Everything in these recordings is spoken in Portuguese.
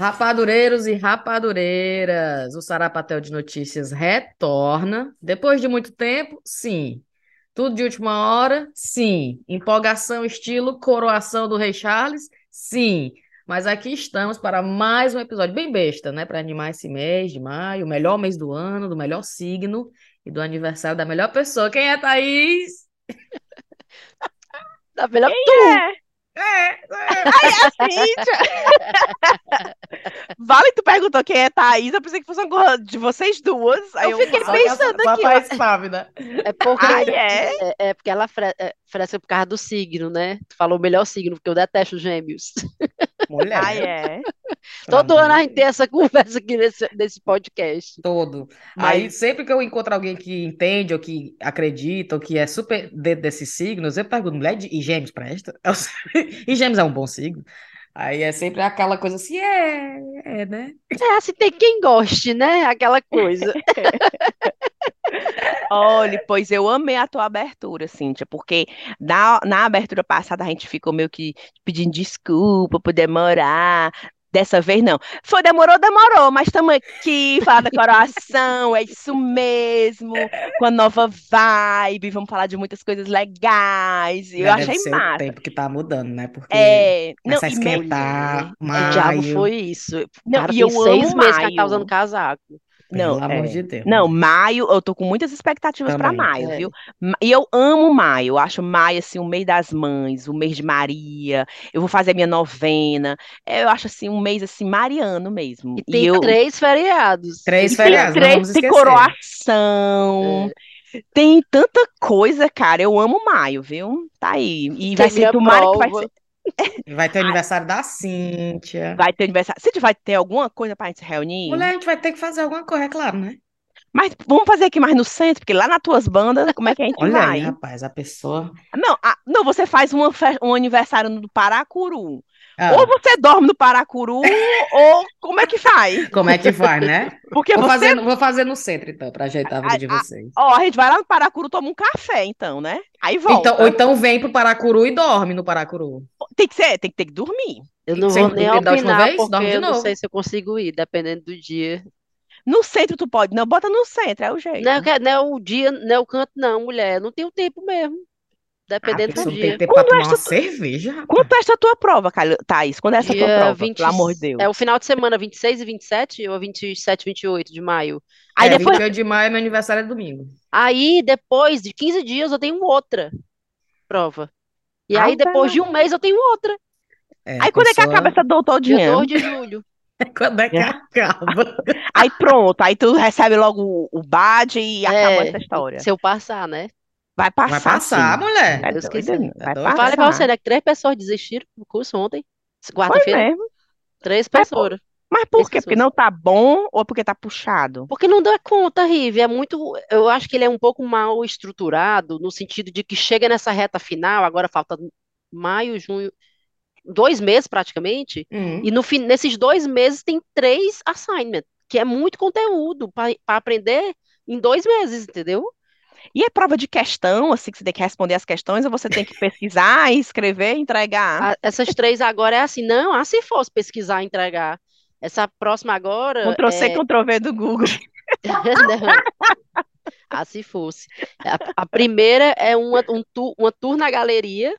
Rapadureiros e rapadureiras, o Sarapatel de Notícias retorna. Depois de muito tempo, sim. Tudo de última hora, sim. Empolgação, estilo, coroação do Rei Charles, sim. Mas aqui estamos para mais um episódio bem besta, né? Para animar esse mês de maio, o melhor mês do ano, do melhor signo e do aniversário da melhor pessoa. Quem é Thaís? Da melhor Quem tu. é? É, é. Ai, a Cíntia! Vale, tu perguntou quem é Thaís, eu pensei que fosse uma coisa de vocês duas. Aí Eu eu, fiquei pensando aqui, sabe, né? É porque, Ai, é? é, é porque ela fre é, fresca por causa do signo, né? Tu falou o melhor signo, porque eu detesto gêmeos. Mulher. Ai, é. Todo ano a gente tem essa conversa aqui nesse, nesse podcast. Todo. Mas- Aí, sempre que eu encontro alguém que entende, ou que acredita, ou que é super dentro desses signos, eu pergunto, mulher, de- e gêmeos presta? Eu E gêmeos é um bom signo? Aí é sempre aquela coisa assim, é, é, né? É, assim, tem quem goste, né? Aquela coisa. Olha, pois eu amei a tua abertura, Cíntia, porque na, na abertura passada a gente ficou meio que pedindo desculpa por demorar. Dessa vez não. Foi, demorou, demorou, mas estamos aqui, falar da coroação, é isso mesmo, com a nova vibe, vamos falar de muitas coisas legais. Eu deve achei ser o massa. tempo que tá mudando, né? Porque É, não, começa a e me- esquentar, O diabo maio, foi isso. Não, cara e eu seis amo meses que ela tá maio. usando casaco. Pelo Não, amor é. de Deus. Não, maio, eu tô com muitas expectativas para maio, É. viu? E eu amo maio, eu acho maio assim o mês das mães, o mês de Maria. Eu vou fazer minha novena. É, Eu acho assim um mês assim mariano mesmo. E E tem eu três feriados. Três e tem feriados, não três, tem esquecer. coroação. Tem tanta coisa, cara. Eu amo maio, viu? Tá aí. E vai Tem ser minha tomara que vai prova. ser, Vai ter o aniversário da Cíntia. vai ter aniversário. Se vai ter alguma coisa pra gente se reunir? Mulher, a gente vai ter que fazer alguma coisa, é claro, né? Mas vamos fazer aqui mais no centro, porque lá nas tuas bandas, como é que a gente Olha vai? aí, rapaz, a pessoa. Não, ah, não, você faz uma fe- um aniversário no Paracuru. Ah, Ou você dorme no Paracuru, ou como é que faz? como é que faz, né? Porque Vou você. fazer, no- vou fazer no centro, então, pra ajeitar a vida de Ah, ah, vocês. Ó, a gente vai lá no Paracuru, toma um café, então, né? Aí volta. Então, ou então vem pro Paracuru e dorme no Paracuru. Tem que ser, tem que ter que dormir. Eu não vou nem opinar, vez? porque Dorme de eu não sei se eu consigo ir, dependendo do dia. No centro tu pode, não, bota no centro, é o jeito. Não é, que- não é o dia, não é o canto, não, mulher. Eu não tenho tempo mesmo. Dependendo do pessoa tem dia. pra Quando esta cerveja, rapaz. Quanto é essa tua prova, Caio- Thaís? Quando é essa tua Dia prova? 20, Pelo amor de Deus. é o final de semana, 26 e 27 ou 27 e 28 de maio. Aí é, depois. 28 de maio, meu aniversário é domingo. Aí, depois de 15 dias, eu tenho outra prova. E aí, Ave depois de um mês, eu tenho outra. É, Aí quando é que pessoa- acaba essa Dia doutodinha? 2 de julho. Quando é que acaba? Aí pronto, aí tu recebe logo o, o badge e acabou É, essa história. Se eu passar, né? Vai passar, Vai passar, sim. mulher. É Deus vai. Eu falei pra passar. você, né? Que três pessoas desistiram do curso ontem. Quarta-feira. mesmo. Três pessoas. Mas por quê? Porque pessoas. não tá bom ou porque tá puxado? Porque não dá conta, Rive. É muito. Eu acho que ele é um pouco mal estruturado, no sentido de que chega nessa reta final, agora falta maio, junho, dois meses praticamente, Hum. e no fim, nesses dois meses tem três assignments, que é muito conteúdo para aprender em dois meses, entendeu? E é prova de questão, assim, que você tem que responder as questões, ou você tem que pesquisar, escrever, entregar? Essas três agora é assim, não, ah, se fosse pesquisar e entregar. Essa próxima agora Ctrl C, é. Ctrl V do Google. Não. Ah, se fosse. A, a primeira é uma, um tour, uma tour na galeria.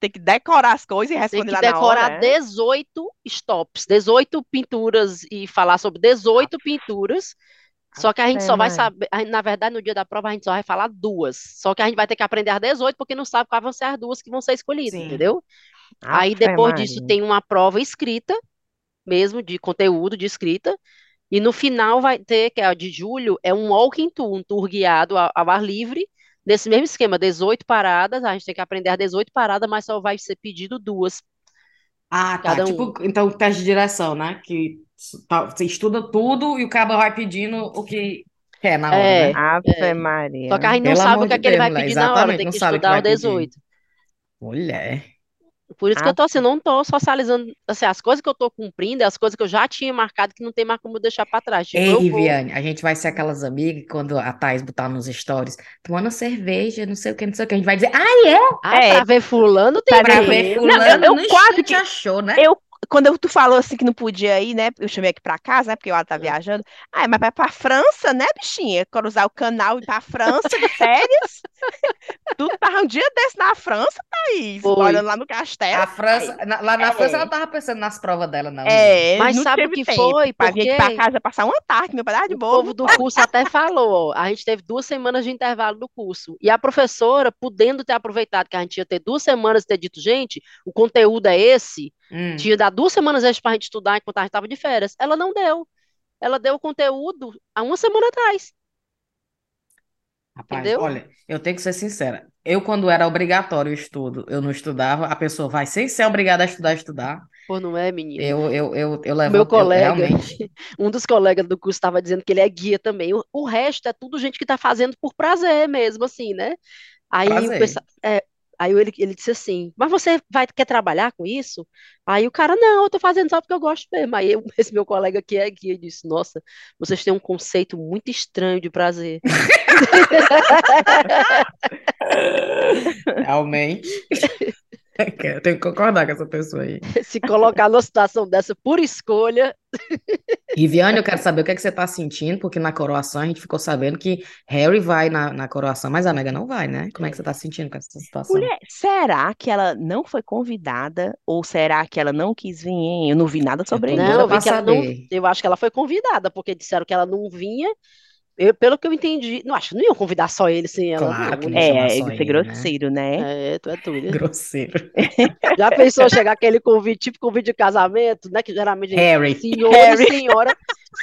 Tem que decorar as coisas e Tem responder que lá na decorar hora. é? 18 stops, 18 pinturas e falar sobre 18 pinturas. Só que a gente Ave só vai saber, gente, na verdade, no dia da prova a gente só vai falar duas. Só que a gente vai ter que aprender as 18 porque não sabe quais vão ser as duas que vão ser escolhidas, Sim. entendeu? Aí depois disso tem uma prova escrita, mesmo de conteúdo de escrita. E no final vai ter, que é a de julho, é um walking tour, um tour guiado ao, ao ar livre, nesse mesmo esquema, 18 paradas, a gente tem que aprender as 18 paradas, mas só vai ser pedido duas Ah, tá. cada um. Tipo, então, teste de direção, né? Que tá- você estuda tudo e o cabo vai pedindo o que quer na hora, É, né? Ave Maria. Só que a gente não Pelo sabe o que é de que ele vai pedir na hora, tem que o estudar o pedir. 18. Mulher. Por isso que eu tô assim, não tô socializando, assim, as coisas que eu tô cumprindo, é as coisas que eu já tinha marcado que não tem mais como deixar pra trás. Tipo, Ei, vou, Riviane, a gente vai ser aquelas amigas quando a Thais botar nos stories, tomando cerveja, não sei o que, não sei o que, a gente vai dizer, ah, é? ah, É. pra ver fulano tem Pra que ver ir. Não, eu- fulano eu quase que- achou, né? Eu, quando tu falou assim que não podia ir, né? Eu chamei aqui pra casa, né? Porque ela tá viajando. Ah, mas vai pra França, né, bichinha? Cruzar o canal e ir pra França de férias. Tu tava um dia desse na França, Thaís, Foi. morando lá no castelo. A França, na- lá na É. França ela tava pensando nas provas dela, não. É, Mas não sabe o que tempo foi? pra vir aqui pra Porque- casa passar uma tarde, meu pedaço de O bolo. povo do curso até falou, ó, a gente teve duas semanas de intervalo do curso. E a professora, podendo ter aproveitado que a gente ia ter duas semanas e ter dito, gente, o conteúdo é esse, Hum. tinha dado duas semanas extras pra gente estudar enquanto a gente estava de férias. Ela não deu. Ela deu o conteúdo há uma semana atrás. Rapaz, Entendeu? olha, eu tenho que ser sincera. Eu, quando era obrigatório o estudo, eu não estudava. A pessoa vai sem ser obrigada a estudar, estudar. Pô, não é, menino? Eu, eu, eu, eu O levo, meu eu colega, realmente. um dos colegas do curso estava dizendo que ele é guia também. O, o resto é tudo gente que está fazendo por prazer mesmo, assim, né? Aí o pessoal, é, aí ele, ele disse assim, mas você vai, quer trabalhar com isso? Aí o cara, não, eu tô fazendo só porque eu gosto mesmo. Aí eu- esse meu colega que é guia disse, nossa, vocês têm um conceito muito estranho de prazer. Realmente. Eu tenho que concordar com essa pessoa aí. Se colocar numa situação dessa por escolha, Viviane, eu quero saber o que é que você tá sentindo, porque na coroação a gente ficou sabendo que Harry vai na, na coroação, mas a Meghan não vai, né? Como é que você tá sentindo com essa situação? Mulher, será que ela não foi convidada? Ou será que ela não quis vir? hein? Eu não vi nada sobre isso. não, eu vi que ela não, eu acho que ela foi convidada, porque disseram que ela não vinha. Eu, pelo que eu entendi, não acho que não iam convidar só ele sem ela, Claro não. É, é ele, né? grosseiro, né? É, tu é doida. Grosseiro. Já pensou chegar aquele convite, tipo convite de casamento, né? Que geralmente Harry. senhor Harry. e senhora,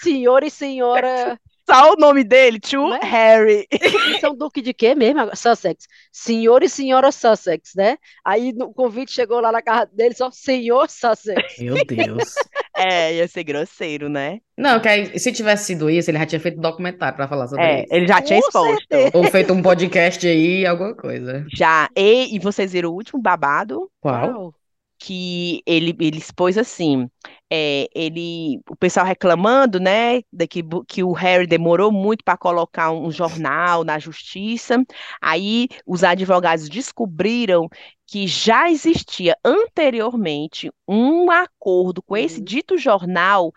senhor e senhora. Só o nome dele, Tio Né? Harry. Isso é um duque de quê mesmo? Sussex. Senhor e senhora Sussex, né? Aí no convite chegou lá na casa dele só senhor Sussex. Meu Deus. É, ia ser grosseiro, né? Não, que aí, se tivesse sido isso, ele já tinha feito um documentário pra falar sobre É, isso. ele já tinha Com exposto. certeza. Ou feito um podcast aí, alguma coisa. Já. E, e vocês viram o último babado? Qual? Uau. Que ele, ele expôs assim, é, ele, o pessoal reclamando, né, de que, que o Harry demorou muito para colocar um jornal na justiça, aí os advogados descobriram que já existia anteriormente um acordo com esse Uhum. dito jornal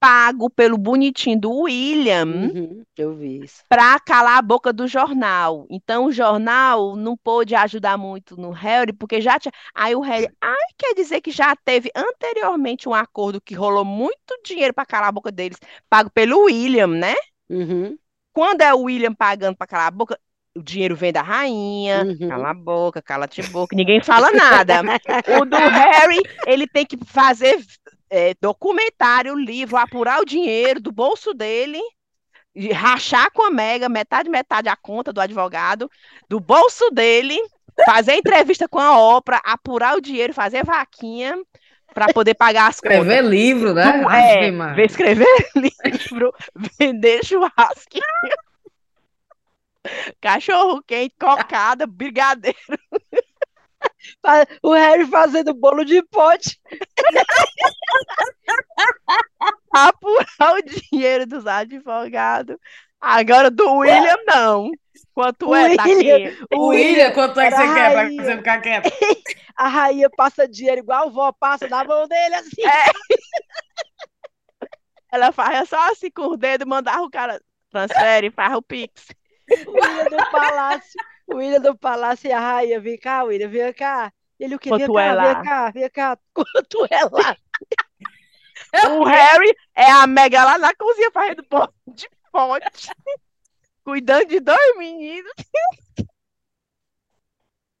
pago pelo bonitinho do William Uhum, eu vi isso. para calar a boca do jornal. Então o jornal não pôde ajudar muito no Harry, porque já tinha. Aí o Harry, ai, quer dizer que já teve anteriormente um acordo que rolou muito dinheiro para calar a boca deles, pago pelo William, né? Uhum, Quando é o William pagando para calar a boca, o dinheiro vem da rainha, Uhum. cala a boca, cala-te boca, ninguém fala nada. O do Harry, ele tem que fazer é, documentário, livro, apurar o dinheiro do bolso dele, rachar com a Mega, metade, metade a conta do advogado, do bolso dele, fazer entrevista com a Oprah, apurar o dinheiro, fazer vaquinha para poder pagar as contas. Escrever livro, né? Ave é, ver escrever livro, vender churrasquinho, cachorro quente, cocada, brigadeiro. O Harry fazendo bolo de pote. apurar o dinheiro dos advogados. Agora do William, não. Quanto O é, tá William- aqui? O William, quanto é que você quer pra você ficar quieto? A rainha passa dinheiro igual a vó passa na mão dele, assim. Ela faz só assim com o dedo, mandar o cara transfere, faz o pix. O William do palácio. O William do palácio e a rainha. Vem cá, William, vem cá. Ele o quê? Vem cá, é vem cá, vem cá. Quanto é lá? O Harry é a Mega lá na cozinha fazendo bolo de pote, cuidando de dois meninos.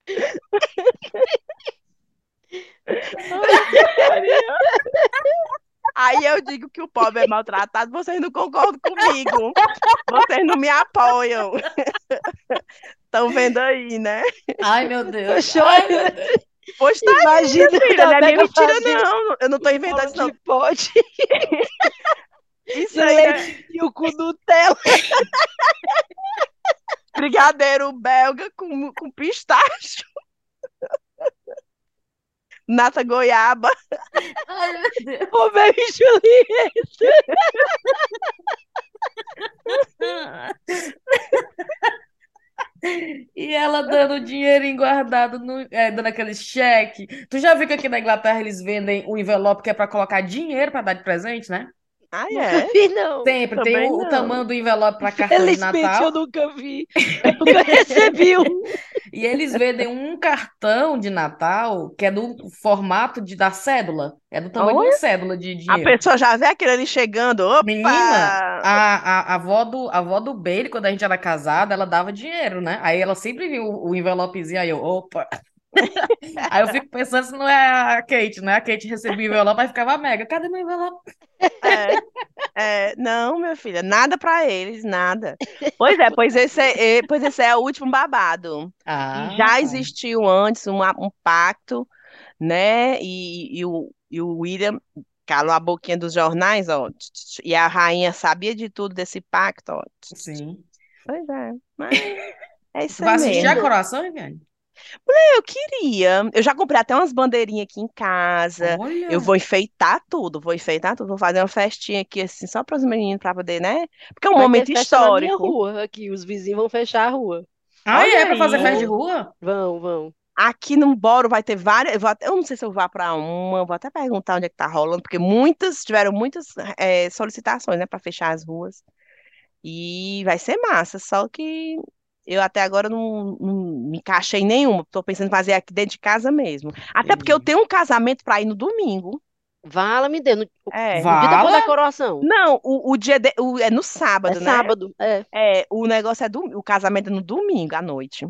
Aí eu digo que o pobre é maltratado, vocês não concordam comigo. Vocês não me apoiam. Estão vendo aí, né? Ai, meu Deus. Chora. Pois tá, Imagina filha, não é mentira, não. Eu não tô inventando isso, não. de pote Isso aí é leitinho com Nutella. brigadeiro belga com, com pistache. Nata goiaba. Ai, meu Deus. Romeu e Julieta. E ela dando dinheiro guardado, no, é, dando aquele cheque. Tu já viu que aqui na Inglaterra eles vendem o envelope que é pra colocar dinheiro pra dar de presente, né? Ah, Nunca é? vi, não. Sempre tem Também o, o não. tamanho do envelope pra cartão de Felizmente eu Natal. nunca vi. Eu nunca recebi um. E eles vendem um cartão de Natal que é do formato de, da cédula. É do tamanho de uma cédula de A dinheiro. pessoa já vê aquele ali chegando. Opa! Menina, a, a, a avó do, a avó do Bailey, quando a gente era casada, ela dava dinheiro, né? Aí ela sempre viu o, o envelopezinho, aí eu, opa. Aí eu fico pensando se não é a Kate, né? A Kate recebia o envelope, aí ficava mega, cadê meu envelope? É, é, não, minha filha, nada pra eles, nada. Pois é, pois esse é, pois esse é o último babado. Ah, já existiu antes uma- um pacto, né? E, e o, e o William calou a boquinha dos jornais, ó. E a rainha sabia de tudo desse pacto, ó. Sim. Pois é, mas é isso Tu vai assistir mesmo. a Coração, Viviane? Eu queria. Eu já comprei até umas bandeirinhas aqui em casa. Olha. Eu vou enfeitar tudo, vou enfeitar tudo, vou fazer uma festinha aqui assim, só para os meninos para poder, né? Porque é um Vai ter momento festa na minha histórico. rua aqui. Os vizinhos vão fechar a rua. Ah, Olha é pra fazer festa de rua? Vão, vão. Aqui no Boro vai ter várias. Eu, vou até- eu não sei se eu vou para uma, vou até perguntar onde é que tá rolando, porque muitas tiveram muitas eh, solicitações, né, para fechar as ruas. E vai ser massa, só que eu até agora não, não me encaixei em nenhuma. Tô pensando em fazer aqui dentro de casa mesmo. Até porque eu tenho um casamento para ir no domingo. Vala-me Deus. No, É. no dia depois Vala? da coroação. Não, o, o dia de- o- é no É sábado, né? sábado. É. É, o negócio é do, o casamento é no domingo à noite.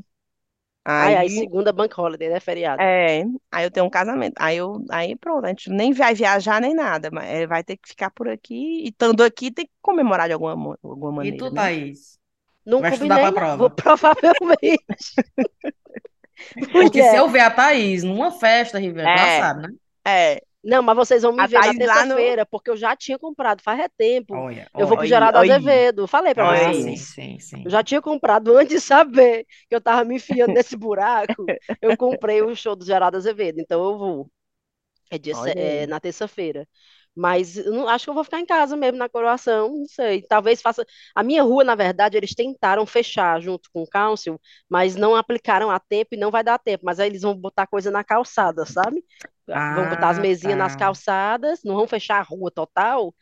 Ai, ai, Aí, segunda bank holiday, né? Feriado. é, aí eu tenho um casamento. Aí eu, aí pronto, a gente nem vai viajar nem nada, mas é, vai ter que ficar por aqui e estando aqui tem que comemorar de alguma, alguma E maneira, tu, né? Thaís? Não Vai estudar pra prova? Vou provavelmente. Porque se eu ver a Thaís numa festa, Riviane, tu já É, sabe, né? é, Não, mas vocês vão me a ver na Thaís no. terça-feira, porque eu já tinha comprado faz é tempo. Olha, Eu vou pro. Geraldo Azevedo. Falei pra. Ah, vocês. sim, sim, sim. Eu já tinha comprado antes de saber que eu tava me enfiando nesse buraco. Eu comprei o show do Geraldo Azevedo, então eu vou. É, dia, é na terça-feira. Mas eu não, acho que eu vou ficar em casa mesmo na coroação, não sei. Talvez faça. A minha rua, na verdade, eles tentaram fechar junto com o Council, mas não aplicaram a tempo e não vai dar tempo. Mas aí eles vão botar coisa na calçada, sabe? Vão botar as Ah, mesinhas nas tá. calçadas, não vão fechar a rua total,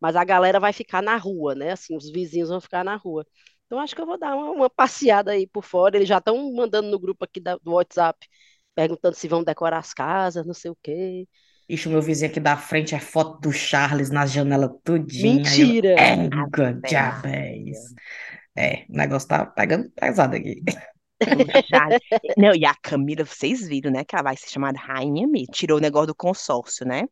mas a galera vai ficar na rua, né? Assim, os vizinhos vão ficar na rua. Então acho que eu vou dar uma, uma passeada aí por fora. Eles já estão mandando no grupo aqui da- do WhatsApp, perguntando se vão decorar as casas, não sei o quê. Ixi, o meu vizinho aqui da frente é foto do Charles na janela tudinha. Eu, Mentira! diabo é isso. É, o negócio tá pegando pesado aqui. Charles. Não, e a Camila, vocês viram, né? Que ela vai ser chamada rainha mesmo. Tirou o negócio do consórcio, né?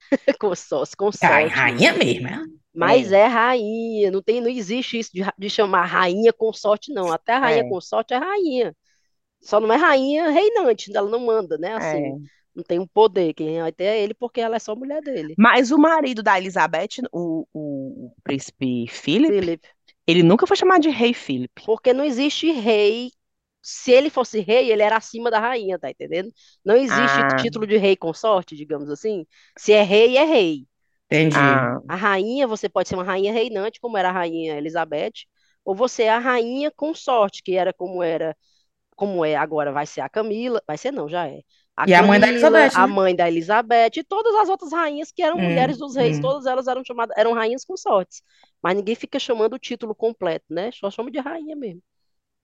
Consórcio, consórcio. rainha mesmo, é? Mas é rainha, não tem, não existe isso de, de chamar rainha consorte, não. Até a rainha É, consorte é rainha. Só não é rainha reinante, ela não manda, né? é. Assim, não tem um poder. Quem vai ter é ele porque ela é só mulher dele. Mas o marido da Elizabeth, o, o, o príncipe Philip, Philip. ele nunca foi chamado de rei Philip. Porque não existe rei. Se ele fosse rei, ele era acima da rainha, tá entendendo? Não existe Ah, título de rei consorte, digamos assim. Se é rei, é rei. Entendi. ah, A rainha, você pode ser uma rainha reinante, como era a rainha Elizabeth, ou você é a rainha consorte, que era como era, como é agora, vai ser a Camila, vai ser não, já é. A E a mãe da Camila, Elizabeth, a né? mãe da Elizabeth, e todas as outras rainhas que eram mulheres Hum, dos reis, hum. todas elas eram chamadas, eram rainhas consortes. Mas ninguém fica chamando o título completo, né? Só chama de rainha mesmo.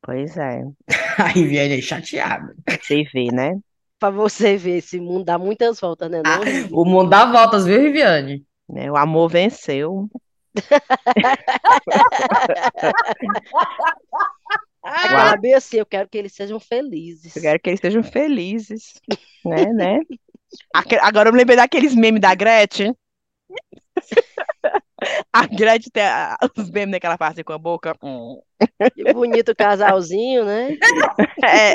pois é. A Riviane é chateada. Você vê, né? Pra você ver, esse mundo dá muitas voltas, né, Ah, não, Rivi? o mundo dá voltas, viu, Riviane? Né, O amor venceu. Aquela bem assim, eu quero que eles sejam felizes. Eu quero que eles sejam felizes, né, né? Agora eu me lembrei daqueles memes da Gretchen. A Gretchen tem os memes que ela faz assim com a boca. Que bonito casalzinho, né? É,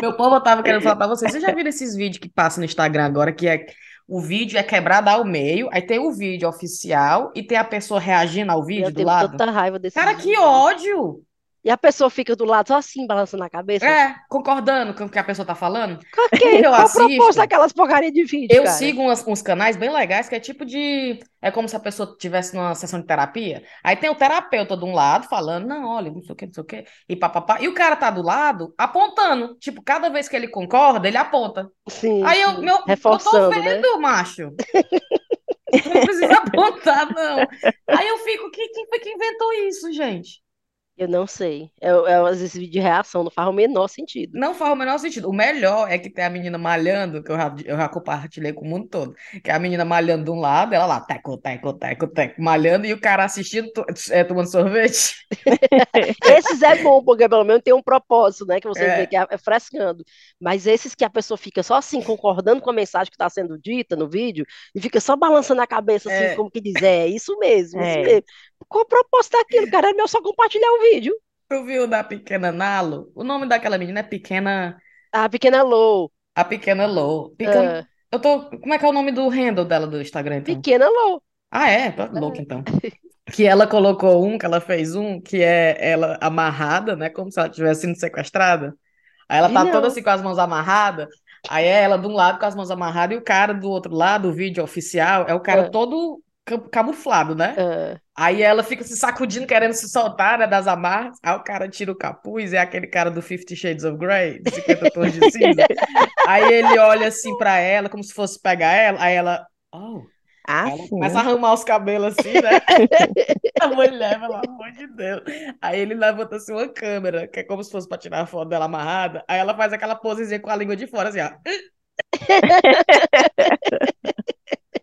Meu povo, eu tava querendo falar pra vocês. Vocês já viram esses vídeos que passam no Instagram agora, que é o vídeo é quebrado ao meio, aí tem o vídeo oficial e tem a pessoa reagindo ao Eu vídeo do tenho lado? tanta raiva desses Cara, que vídeos. ódio! E a pessoa fica do lado só assim, balançando a cabeça. É, concordando com o que a pessoa tá falando. Ok, eu qual assisto, propósito daquelas porcaria de vídeo, Eu cara? sigo umas- uns canais bem legais que é tipo de. É como se a pessoa estivesse numa sessão de terapia. Aí tem o terapeuta de um lado falando, não, olha, não sei o que, não sei o que, e papapá. E o cara tá do lado apontando. Tipo, cada vez que ele concorda, ele aponta. Sim, Aí eu, meu, eu tô Reforçando, né? vendo, macho. Não precisa apontar, não. Aí eu fico, quem, quem foi que inventou isso, gente? Eu não sei. É, é, às vezes vídeo de reação não faz o menor sentido. Não faz o menor sentido. O melhor é que tem a menina malhando, que eu já, eu já compartilhei com o mundo todo. Que é a menina malhando de um lado, ela lá, teco, teco, teco, teco, malhando, e o cara assistindo, é, tomando sorvete. Esses é bom, porque pelo menos tem um propósito, né? Que você É. vê que é, é frescando. Mas esses que a pessoa fica só assim, concordando com a mensagem que está sendo dita no vídeo, e fica só balançando a cabeça, assim, É. como que diz, é isso mesmo, isso mesmo. Qual o propósito daquilo, cara? É meu só compartilhar o vídeo. Tu viu da pequena Nalo? O nome daquela menina é Pequena. A pequena Lou. A Pequena Lou. Pequena... ah, Eu tô. Como é que é o nome do handle dela do Instagram, então? pequena Lou. Ah, é? Tô louca, então. Que ela colocou um, que ela fez um, que é ela amarrada, né? Como se ela tivesse sido sequestrada. Aí ela tá não. toda assim com as mãos amarradas. Aí é ela de um lado com as mãos amarradas e o cara do outro lado, o vídeo oficial, é o cara Ah. todo camuflado, né? Aí ela fica se sacudindo, querendo se soltar, né, das amarras. Aí o cara tira o capuz, é aquele cara do Fifty Shades of Grey, de 50 tons de cinza. Aí ele olha assim pra ela, como se fosse pegar ela. Aí ela, oh. Ah, ela começa a arrumar os cabelos assim, né? A mulher, pelo amor de Deus. Aí ele levanta assim uma câmera, que é como se fosse pra tirar a foto dela amarrada. Aí ela faz aquela posezinha com a língua de fora, assim, ó.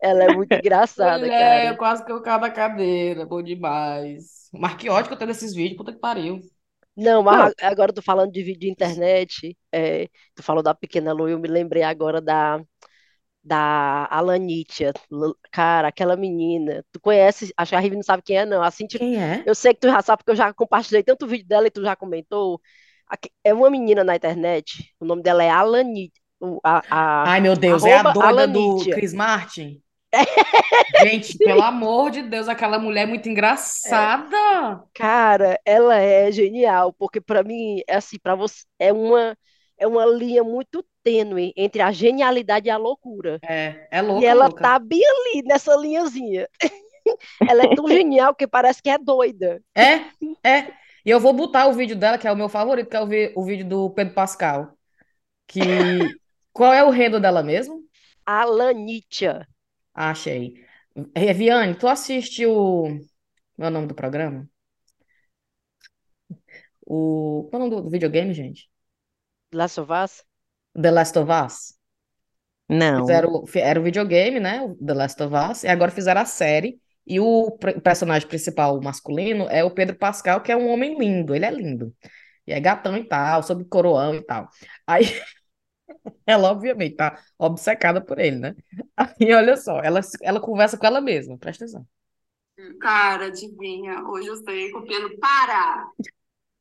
ela é muito engraçada, Mulher, eu cara. quase que eu caio da cadeira, bom demais. Mas que ódio que eu tenho desses vídeos, puta que pariu. Não, mas agora eu tô falando de vídeo de internet. é, tu falou da pequena Lou, eu me lembrei agora da, da Alanitia. Cara, aquela menina. Tu conhece, acho que a Rive não sabe quem é, não. A Cintia, Quem é? eu sei que tu já sabe, porque eu já compartilhei tanto vídeo dela e tu já comentou. É uma menina na internet, o nome dela é Alanitia. A, a, Ai, meu Deus, é a doida do. Chris Martin? Gente, pelo amor de Deus, aquela mulher é muito engraçada. Cara, ela é genial, porque pra mim, é assim, para você, é uma, é uma linha muito tênue entre a genialidade e a loucura. É, é E louca, ela louca. tá bem ali nessa linhazinha. Ela é tão genial que parece que é doida. É, é. E eu vou botar o vídeo dela, que é o meu favorito, que é o, vi- o vídeo do Pedro Pascal. Que. Qual é o rendo dela mesmo? A Lanitia. Ah, achei. Eh, Viane, tu assiste o. Qual é o nome do programa? O. Qual é o nome do, videogame, gente? Last of Us? The Last of Us. Não. Fizeram, fi- era o videogame, né? The Last of Us, e agora fizeram a série. E o personagem principal masculino é o Pedro Pascal, que é um homem lindo, ele é lindo. E é gatão e tal, sob coroão e tal. Aí ela, obviamente, tá obcecada por ele, né? Aí olha só, ela, ela conversa com ela mesma, presta atenção. Cara, adivinha, hoje eu sei com o Pedro. Para!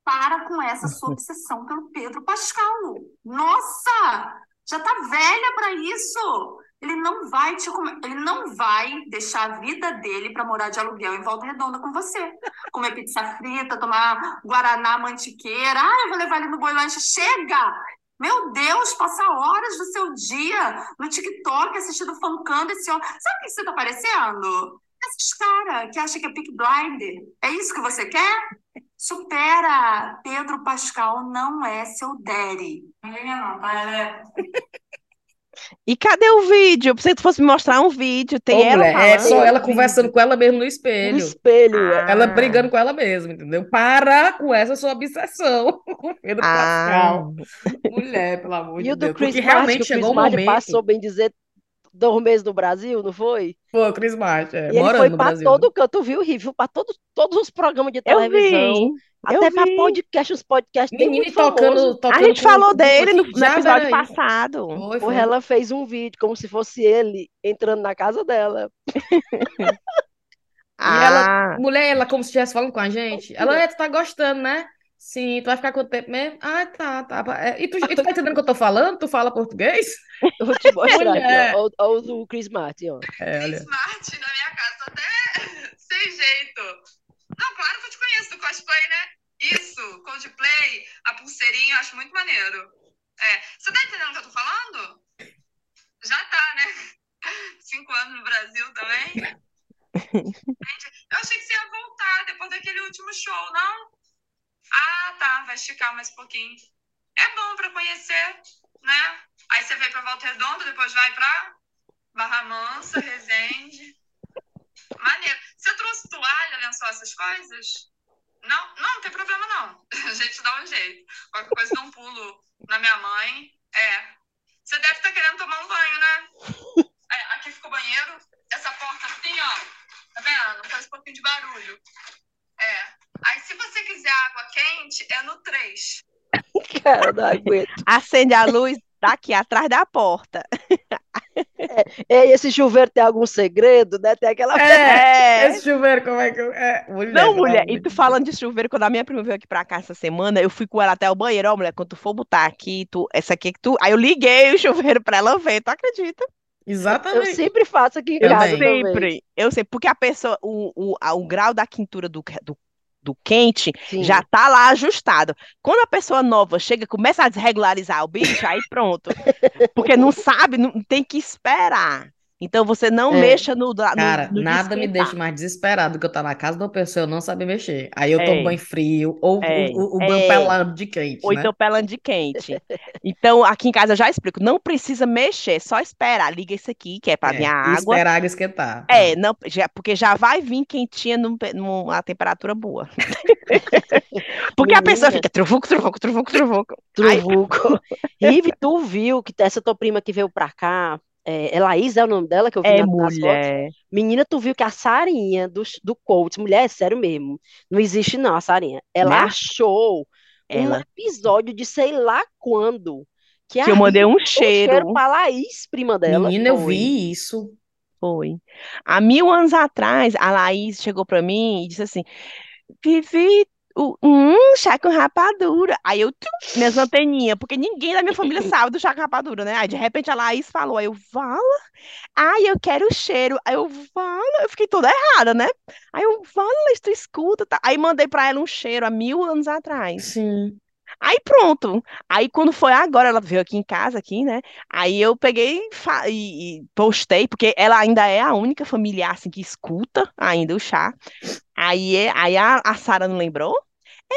Para com essa sua obsessão pelo Pedro Pascal. Nossa! Já tá velha pra isso. Ele não vai te ele não vai deixar a vida dele pra morar de aluguel em Volta Redonda com você. Comer pizza frita, tomar guaraná mantiqueira. Ah, eu vou levar ele no boi lanche. Chega! Meu Deus, passa horas do seu dia no TikTok assistindo fancando esse homem. Sabe o que você tá parecendo? Esses caras que acham que é Peaky Blinder. É isso que você quer? Supera! Pedro Pascal não é seu daddy. É não, tá? Ela é... E cadê o vídeo? Eu pensei que tu fosse me mostrar um vídeo. Tem Ô, ela mulher, é falando. só ela vídeo. conversando com ela mesma no No espelho. espelho. Ah. Ela brigando com ela mesma, entendeu? Para com essa sua obsessão Pedro Ah, Pascal. Mulher, pelo amor E de o do Deus. Chris Porque Martin, realmente o Chris chegou o Martin momento. passou, bem dizer, dois meses no Brasil, não foi? Pô, o Chris Martin, é, E ele foi pra Brasil. todo canto, viu, Rivo? Pra todos, todos os programas de eu televisão, vi. Até vi. podcast, os podcasts Menino muito tocando, famoso. A tocando gente com, falou com dele no, no episódio passado. Foi, foi. ela fez um vídeo como se fosse ele entrando na casa dela. E ela, Ah, mulher, ela como se estivesse falando com a gente. Ela, é, tu tá gostando, né? Sim, tu vai ficar quanto tempo mesmo? Ah, tá, tá. É, E tu, e tu tá entendendo o que eu tô falando? Tu fala português? Eu vou te mostrar aqui, ó. Olha o Chris Martin, ó. É, olha. Smart na minha casa, até sem jeito. Não, claro que eu te conheço do cosplay, né? aí. A pulseirinha eu acho muito maneiro. É, você tá entendendo o que eu tô falando? Já tá, né? Cinco anos no Brasil também. Eu achei que você ia voltar depois daquele último show, não? Ah, tá, vai esticar mais um pouquinho. É bom pra conhecer, né? Aí você vem pra Volta Redonda, depois vai pra Barra Mansa, Resende. Maneiro. Você trouxe toalha, lençol, essas coisas? Não, não, não tem problema não. A gente dá um jeito. Qualquer coisa dá um pulo na minha mãe. É. Você deve estar querendo tomar um banho, né? É, aqui fica o banheiro. Essa porta assim, ó. Tá vendo? Faz um pouquinho de barulho. É. Aí, se você quiser água quente, é no 3. Cara, não aguento. Acende a luz daqui atrás da porta. É, e esse chuveiro tem algum segredo, né? Tem aquela. É, esse chuveiro, como é que. eu- É, mulher, Não, mulher, e de tu falando de chuveiro, quando a minha prima veio aqui pra cá essa semana, eu fui com ela até o banheiro, ó, mulher, quando tu for botar aqui, tu, essa aqui que tu. Aí eu liguei o chuveiro pra ela ver, tu acredita? Eu Exatamente. sempre faço aqui em Eu casa também. Sempre, eu sei, porque a pessoa, o, o, a- o grau da quintura do, do, do quente Sim. já tá lá ajustado. Quando a pessoa nova chega, começa a desregularizar o bicho, aí pronto. Porque não sabe, não tem que esperar. Então você não É. mexa no, no, Cara, no nada me deixa mais desesperado do que eu estar na casa de uma pessoa e eu não saber mexer. Aí eu tomo É. banho frio, ou É, o, o, o banho é. pelando de quente, Ou né? então pelando de quente. Então, aqui em casa eu já explico, não precisa mexer, só esperar. Liga esse aqui, que é para vir É, a e água. esperar a água esquentar. É, não, já, porque já vai vir quentinha num numa temperatura boa. Porque a pessoa Menina. fica truvuco, truvuco, truvuco, truvuco. Truvuco. Rive, tu viu que essa tua prima que veio pra cá, é, é Laís, é o nome dela que eu vi É na- nas fotos? Menina, tu viu que a Sarinha do, do coach, mulher, é sério mesmo, não existe não a Sarinha. Ela Né? achou um Ela. episódio de sei lá quando que Que eu mandei um deu cheiro. pra Laís, prima dela. Menina, eu foi. vi isso. Foi. Há mil anos atrás, a Laís chegou pra mim e disse assim: Vivi, hum, chá com rapadura. Aí eu, tum, minhas anteninhas, porque ninguém da minha família sabe do chá com rapadura, né? Aí de repente a Laís falou, aí eu, vala? Ai, eu quero o cheiro. Aí eu, vala? Eu fiquei toda errada, né? Aí eu, vala, Laís, tu escuta, tá? Aí mandei pra ela um cheiro há mil anos atrás. Sim. Aí pronto. Aí quando foi agora, ela veio aqui em casa, aqui, né? Aí eu peguei e e postei, porque ela ainda é a única familiar assim, que escuta ainda o chá. Aí, é- aí a, a Sara não lembrou?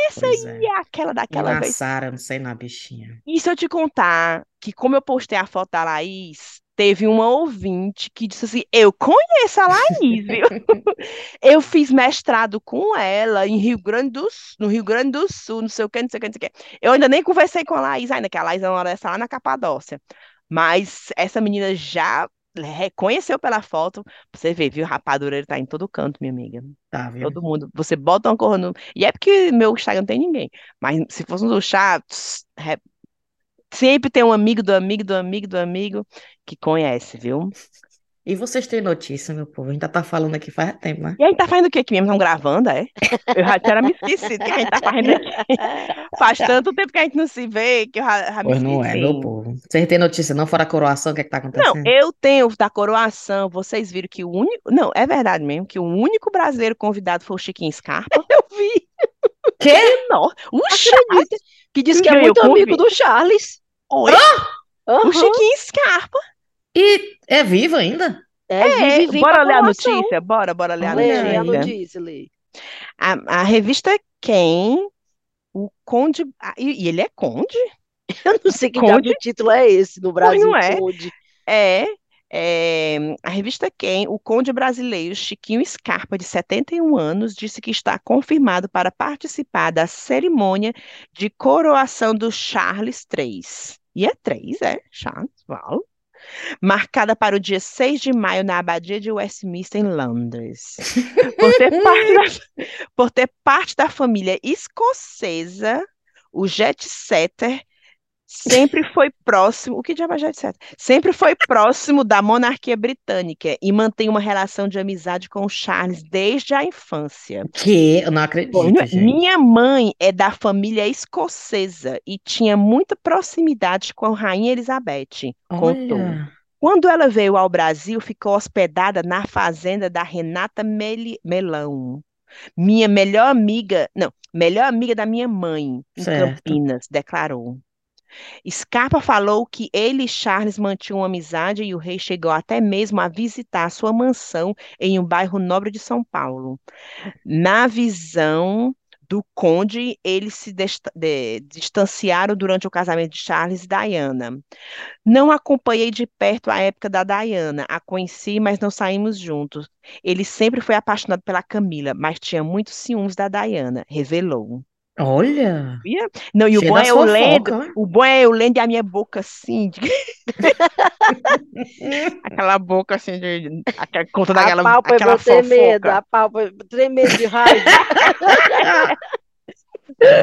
Essa Pois aí é. é aquela daquela vez. Sara, não sei na bichinha. E se eu te contar que, como eu postei a foto da Laís, teve uma ouvinte que disse assim: Eu conheço a Laís, viu? Eu fiz mestrado com ela em Rio Grande do Sul, no Rio Grande do Sul, não sei o que, não sei o que, não sei o que. Eu ainda nem conversei com a Laís ainda, que a Laís é uma dessa lá na Capadócia. Mas essa menina já reconheceu pela foto. Você vê, viu? Rapadureiro tá em todo canto, minha amiga. Tá, viu? Todo mundo. Você bota uma cor no. E é porque meu Instagram não tem ninguém. Mas se fosse no chat, tss, re- sempre tem um amigo do amigo do amigo do amigo que conhece, viu? E vocês têm notícia, meu povo? A gente já tá falando aqui faz tempo, né? E a gente tá fazendo o que aqui mesmo? Estão gravando, é? Eu já tinha me esquecido o que a gente tá fazendo aqui. Faz tanto tempo que a gente não se vê que eu já, já me Pois não é, meu esqueci. povo. Vocês têm notícia não? Fora a coroação, o que é que tá Não, acontecendo? eu tenho da coroação. Vocês viram que o único. Não, é verdade mesmo, que o único brasileiro convidado foi o Chiquinho Scarpa. Eu vi, Quê? Não, o acredita, que disse que é muito amigo do Charles. Oi, o Aham. Chiquinho Scarpa. E é vivo ainda? É, É, vive, vive bora ler a notícia? Bora, bora ler a lê a notícia. notícia, lê. A, a revista Quem, o Conde. ah, E, e ele é Conde? Eu não sei que Conde? de título é esse no Brasil, não é? Conde. É, é, a revista Quem, o conde brasileiro Chiquinho Scarpa, de 71 anos, disse que está confirmado para participar da cerimônia de coroação do Charles III. E é três, é? Charles, uau. Marcada para o dia 6 de maio na Abadia de Westminster, em Londres. Por ter parte da, por ter parte da família escocesa, o jet setter sempre foi próximo. O que diabo é jet setter? Sempre foi próximo da monarquia britânica e mantém uma relação de amizade com o Charles desde a infância. Que? Eu não acredito, gente. Minha mãe é da família escocesa e tinha muita proximidade com a Rainha Elizabeth, contou. Olha. Quando ela veio ao Brasil, ficou hospedada na fazenda da Renata Melão, Minha melhor amiga, não, melhor amiga da minha mãe, em Certo. Campinas, declarou. Scarpa falou que ele e Charles mantinham uma amizade e o rei chegou até mesmo a visitar sua mansão em um bairro nobre de São Paulo. Na visão do conde, eles se de- distanciaram durante o casamento de Charles e Diana. Não acompanhei de perto a época da Diana, a conheci, mas não saímos juntos. Ele sempre foi apaixonado pela Camila, mas tinha muitos ciúmes da Diana, revelou. Olha, Via? Não, e o bom das é eu lendo, o bom é eu lendo e a minha boca assim, de- aquela boca assim, de, aquela, contando A aquela, pálpebra aquela tremendo, a pálpebra tremendo de raiva.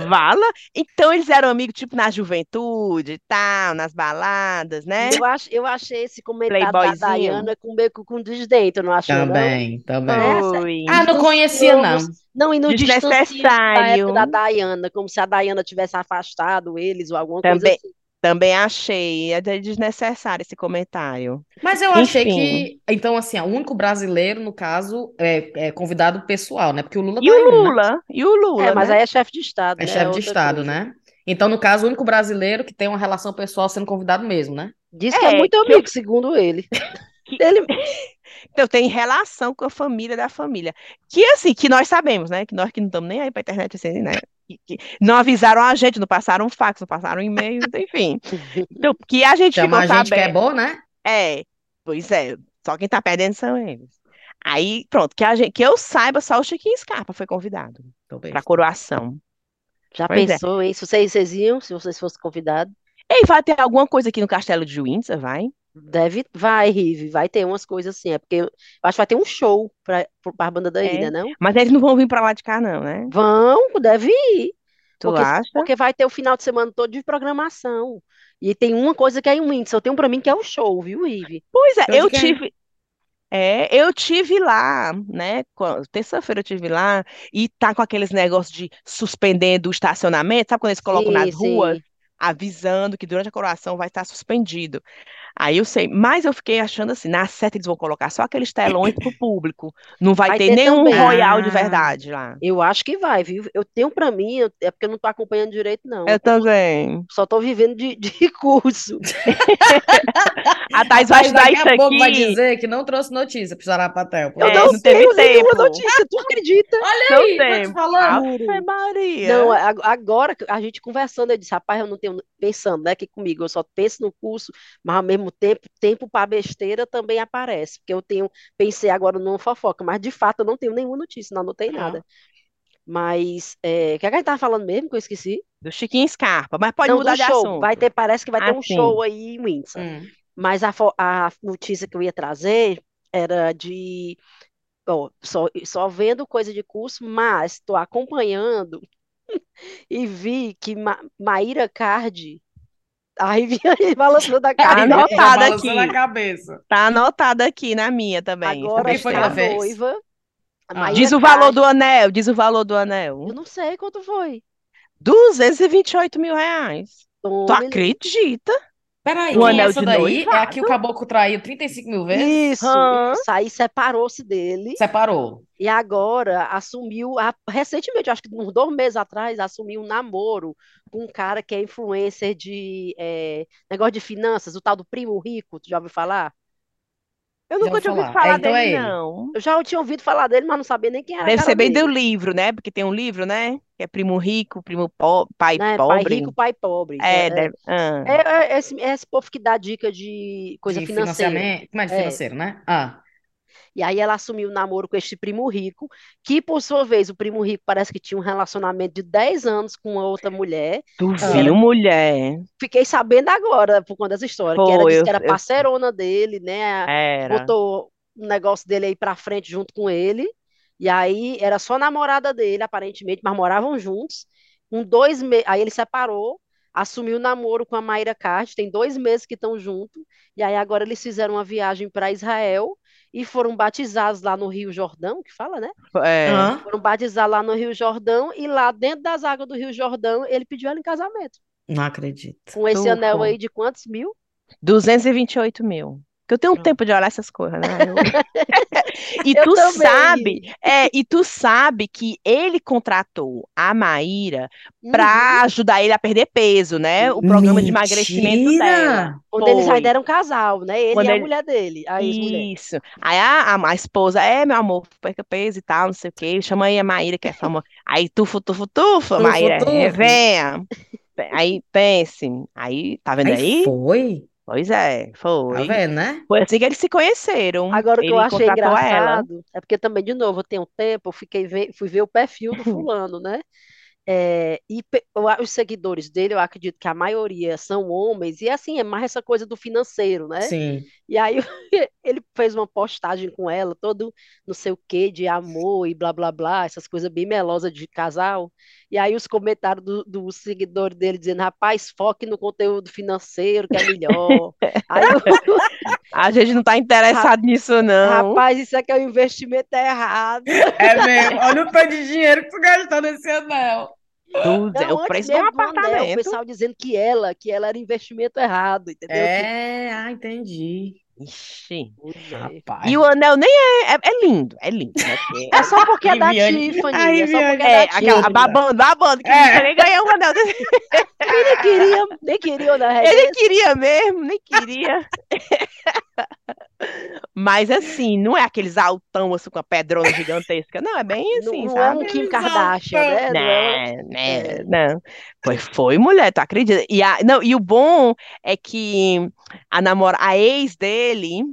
Vala. Então eles eram amigos, tipo, na juventude e tal, nas baladas, né? Eu, ach, eu achei esse comentário da. Diana com que com desdém, tu não achou, não? Também, também. Essa- Foi. Ah, não conhecia, não. Não, e no da Desnecessário. época da Diana, como se a Diana tivesse afastado eles ou alguma coisa Também. assim. Também achei, é de- desnecessário esse comentário. Mas eu achei Enfim. que, então, assim, ó, o único brasileiro, no caso, é, é convidado pessoal, né? Porque o Lula E tá o né? Lula? E o Lula, É, mas né? aí é chefe de Estado, É né? chefe de outra Estado, coisa. né? Então, no caso, o único brasileiro que tem uma relação pessoal sendo convidado mesmo, né? Diz que é É, muito que eu- amigo, segundo ele. Ele Então tem relação com a família da família. Que assim, que nós sabemos, né? Que nós que não estamos nem aí pra internet assim, né? Que, não avisaram a gente, não passaram fax, não passaram e-mail, enfim. Então, que a gente Chamar ficou a gente que é sabendo. bom, né? É, pois é, só quem tá perdendo são eles. Aí, pronto, que, a gente, que eu saiba, só o Chiquinho Scarpa foi convidado pra coroação. já Pois é. pensou, hein? Se vocês, vocês iam, se vocês fossem convidados, Ei, vai ter alguma coisa aqui no Castelo de Windsor, vai? Deve, vai, Rive, vai ter umas coisas assim. É porque eu acho que vai ter um show pra, pra banda da É. ilha, não? Mas eles não vão vir pra lá de cá, não, né? Vão, deve ir. Tu Porque, acha? porque vai ter o final de semana todo de programação. E tem uma coisa que é em Windsor, tem um pra mim que é o show, viu, Rive? Pois é, de eu quem? tive. É, eu tive lá, né? Terça-feira eu tive lá e tá com aqueles negócios de suspendendo o estacionamento, sabe quando eles colocam nas Sim, ruas, sim. avisando que durante a coroação vai estar suspendido. Aí eu sei, mas eu fiquei achando assim, na seta eles vão colocar só aqueles telões pro público, não vai Vai ter ter nenhum também. royal de Ah. verdade lá. Eu acho que vai, viu? Eu tenho pra mim, eu- é porque eu não tô acompanhando direito, não. Eu também. Só tô vivendo de, de curso. A Thais vai estudar daqui isso a pouco vai dizer que não trouxe notícia pro Zarapatel. Eu É, não não teve nenhuma notícia, tu acredita? Olha Não aí, tô te falando. Ave Maria. Não, agora que a gente conversando, eu disse, rapaz, eu não tenho, pensando, né, que comigo eu só penso no curso, mas ao mesmo tempo, tempo para besteira também aparece, porque eu tenho, pensei agora numa fofoca, mas de fato eu não tenho nenhuma notícia, não anotei nada. Mas, é, o que é que a gente tava falando mesmo, que eu esqueci? Do Chiquinho Scarpa, mas pode Não, mudar de show, assunto. vai ter, parece que vai ter Ah, um sim. show aí em Windsor. Hum. Mas a, a notícia que eu ia trazer era de. ó, só, só vendo coisa de curso, mas estou acompanhando e vi que Ma, Maíra Cardi. Aí vi aí balançando a Tá cabeça. anotado Já balançando aqui. a cabeça. Tá anotado aqui na minha também. Agora Também foi fez? noiva. A Ah. Diz o valor Cardi- do anel, diz o valor do anel. Eu não sei quanto foi. 228 mil reais. Tu Tome- acredita? Peraí, O é anel essa de daí? É noivado? a que o caboclo traiu 35 mil vezes? Isso, Hã? isso aí separou-se dele Separou. e agora assumiu, a- recentemente, acho que uns dois meses atrás, assumiu um namoro com um cara que é influencer de é, negócio de finanças, o tal do primo rico, tu já ouviu falar? Eu nunca tinha ouvido falar. É, falar então é dele, ele. não. Eu já tinha ouvido falar dele, mas não sabia nem quem era Deve ser bem do dele. livro, né? Porque tem um livro, né? Que é primo rico, primo po pai Né? Pai pobre. rico, pai pobre. É, É, deve... ah. é, é esse, é esse povo que dá dica de coisa De financeira. financiamento. Como é de É. financeiro, né? Ah. E aí ela assumiu o namoro com este primo rico, que por sua vez, o primo rico parece que tinha um relacionamento de 10 anos com outra mulher. Tu Ah. viu, mulher? Fiquei sabendo agora, por conta dessa história, que era, eu- que era eu- parceirona dele, né? Era. Botou o negócio dele aí pra frente junto com ele. E aí era só namorada dele, aparentemente, mas moravam juntos. Com dois meses. Aí ele separou, assumiu o namoro com a Mayra Card, tem dois meses que estão juntos. E aí agora eles fizeram uma viagem para Israel e foram batizados lá no Rio Jordão, que fala, né? É. Foram batizar lá no Rio Jordão e lá dentro das águas do Rio Jordão ele pediu ela em casamento. Não acredito. Com esse anel aí de quantos mil? 228 mil. Que eu tenho Pronto. tempo de olhar essas coisas, né? Eu- E tu sabe, é, e tu sabe que ele contratou a Maíra Uhum. pra ajudar ele a perder peso, né? O programa de emagrecimento dela. Mentira! Quando eles Foi. ainda eram casal, né? Ele Quando e a ele- mulher dele, a. Isso. Aí a, a, a esposa, é, meu amor, perca peso e tal, não sei o quê. Chama aí a Maíra, que é famosa. Aí tufo, tufo, Tufo, Maíra, é, venha. Aí pense. Aí, tá vendo Aí aí? foi. Pois é, Tá foi. vendo, né? Foi assim que eles se conheceram. Agora, o que eu Ele achei contratou ela. engraçado é porque também, de novo, eu tenho tempo, eu fiquei ve- fui ver o perfil do fulano, né? É, e pe- eu a- os seguidores dele, eu acredito que a maioria são homens, e assim, é mais essa coisa do financeiro, né? Sim. E aí ele fez uma postagem com ela, todo não sei o que, de amor e blá blá blá, essas coisas bem melosas de casal. E aí os comentários do, do seguidor dele dizendo, rapaz, foque no conteúdo financeiro, que é melhor. Aí eu, A gente não tá interessado nisso, não. rapaz, isso aqui é um investimento errado. É mesmo. Olha o tanto de dinheiro que tu gastou nesse anel. Tudo, é Não, o preço de um do anel, o apartamento. pessoal dizendo que ela, que ela era investimento errado, entendeu? Que- É, ah, entendi. Ixi. É. Rapaz. E o anel nem é, é, é lindo, é lindo, né? É só porque é da. Tiffany, é só porque é É, da aquela Tiffany. babando, babando, que É. não nem ganhar um anel desse. Ele nem queria, nem queria, né? Ele nem queria mesmo, nem queria. Mas assim, não é aqueles altão assim com a pedrona gigantesca, não, é bem Não, assim, não é um sabe? Kim Kardashian, né? Não é Né, né, não. Pois foi, mulher, tu acredita? E, a, não, e o bom é que a namora, a ex dele,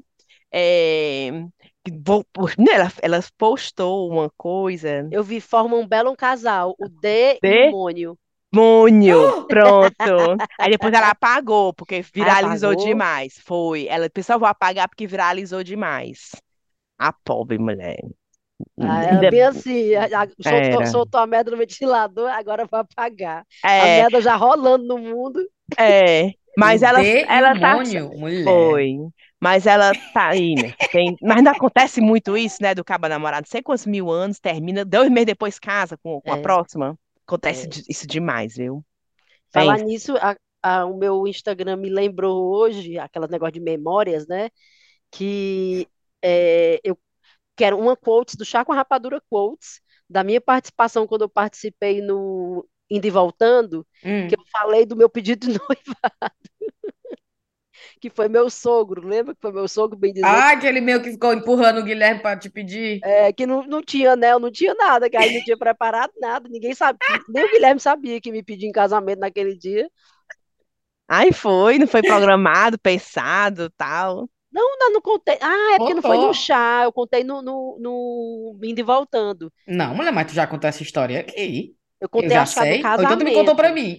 é, que vo- por- né, ela, ela postou uma coisa. Eu vi formam um belo casal, o D e D? o Mônio. Mônio, pronto. Aí depois ela apagou, porque viralizou apagou? demais. Foi. Ela pensou, vou apagar porque viralizou demais. A pobre mulher. Ah, Ainda- é bem assim, a- a- soltou, Era. soltou a merda no ventilador, agora vai apagar. A É, merda já rolando no mundo. é. Mas ela, ela tá. Mônio, mulher. Foi. Mas ela tá aí, né? Tem... Mas não acontece muito isso, né? Do cabo namorado, não sei quantos mil anos, termina, dois meses depois casa com, com a É. próxima. Acontece É. isso demais, viu? Falar Pensa. nisso, a- a- o meu Instagram me lembrou hoje, aquele negócio de memórias, né? Que é, eu quero uma quotes do Chá com Rapadura Quotes, da minha participação quando eu participei no Indo e Voltando, Hum. que eu falei do meu pedido de noivado, que foi meu sogro, lembra que foi meu sogro, bem dizer, Ah, aquele meu que ficou empurrando o Guilherme pra te pedir. é, que não, não tinha anel, não tinha nada, que aí não tinha preparado nada, ninguém sabia, nem o Guilherme sabia que me pedia em casamento naquele dia. Aí foi, não foi programado, pensado, tal. Não, não, não contei. Ah, é porque não foi no chá, eu contei no, no, no Indo e Voltando. Não, mulher, mas tu já contou essa história aqui. Eu Eu contei já acho que a do sei. Ou então tu me contou pra casamento. mim.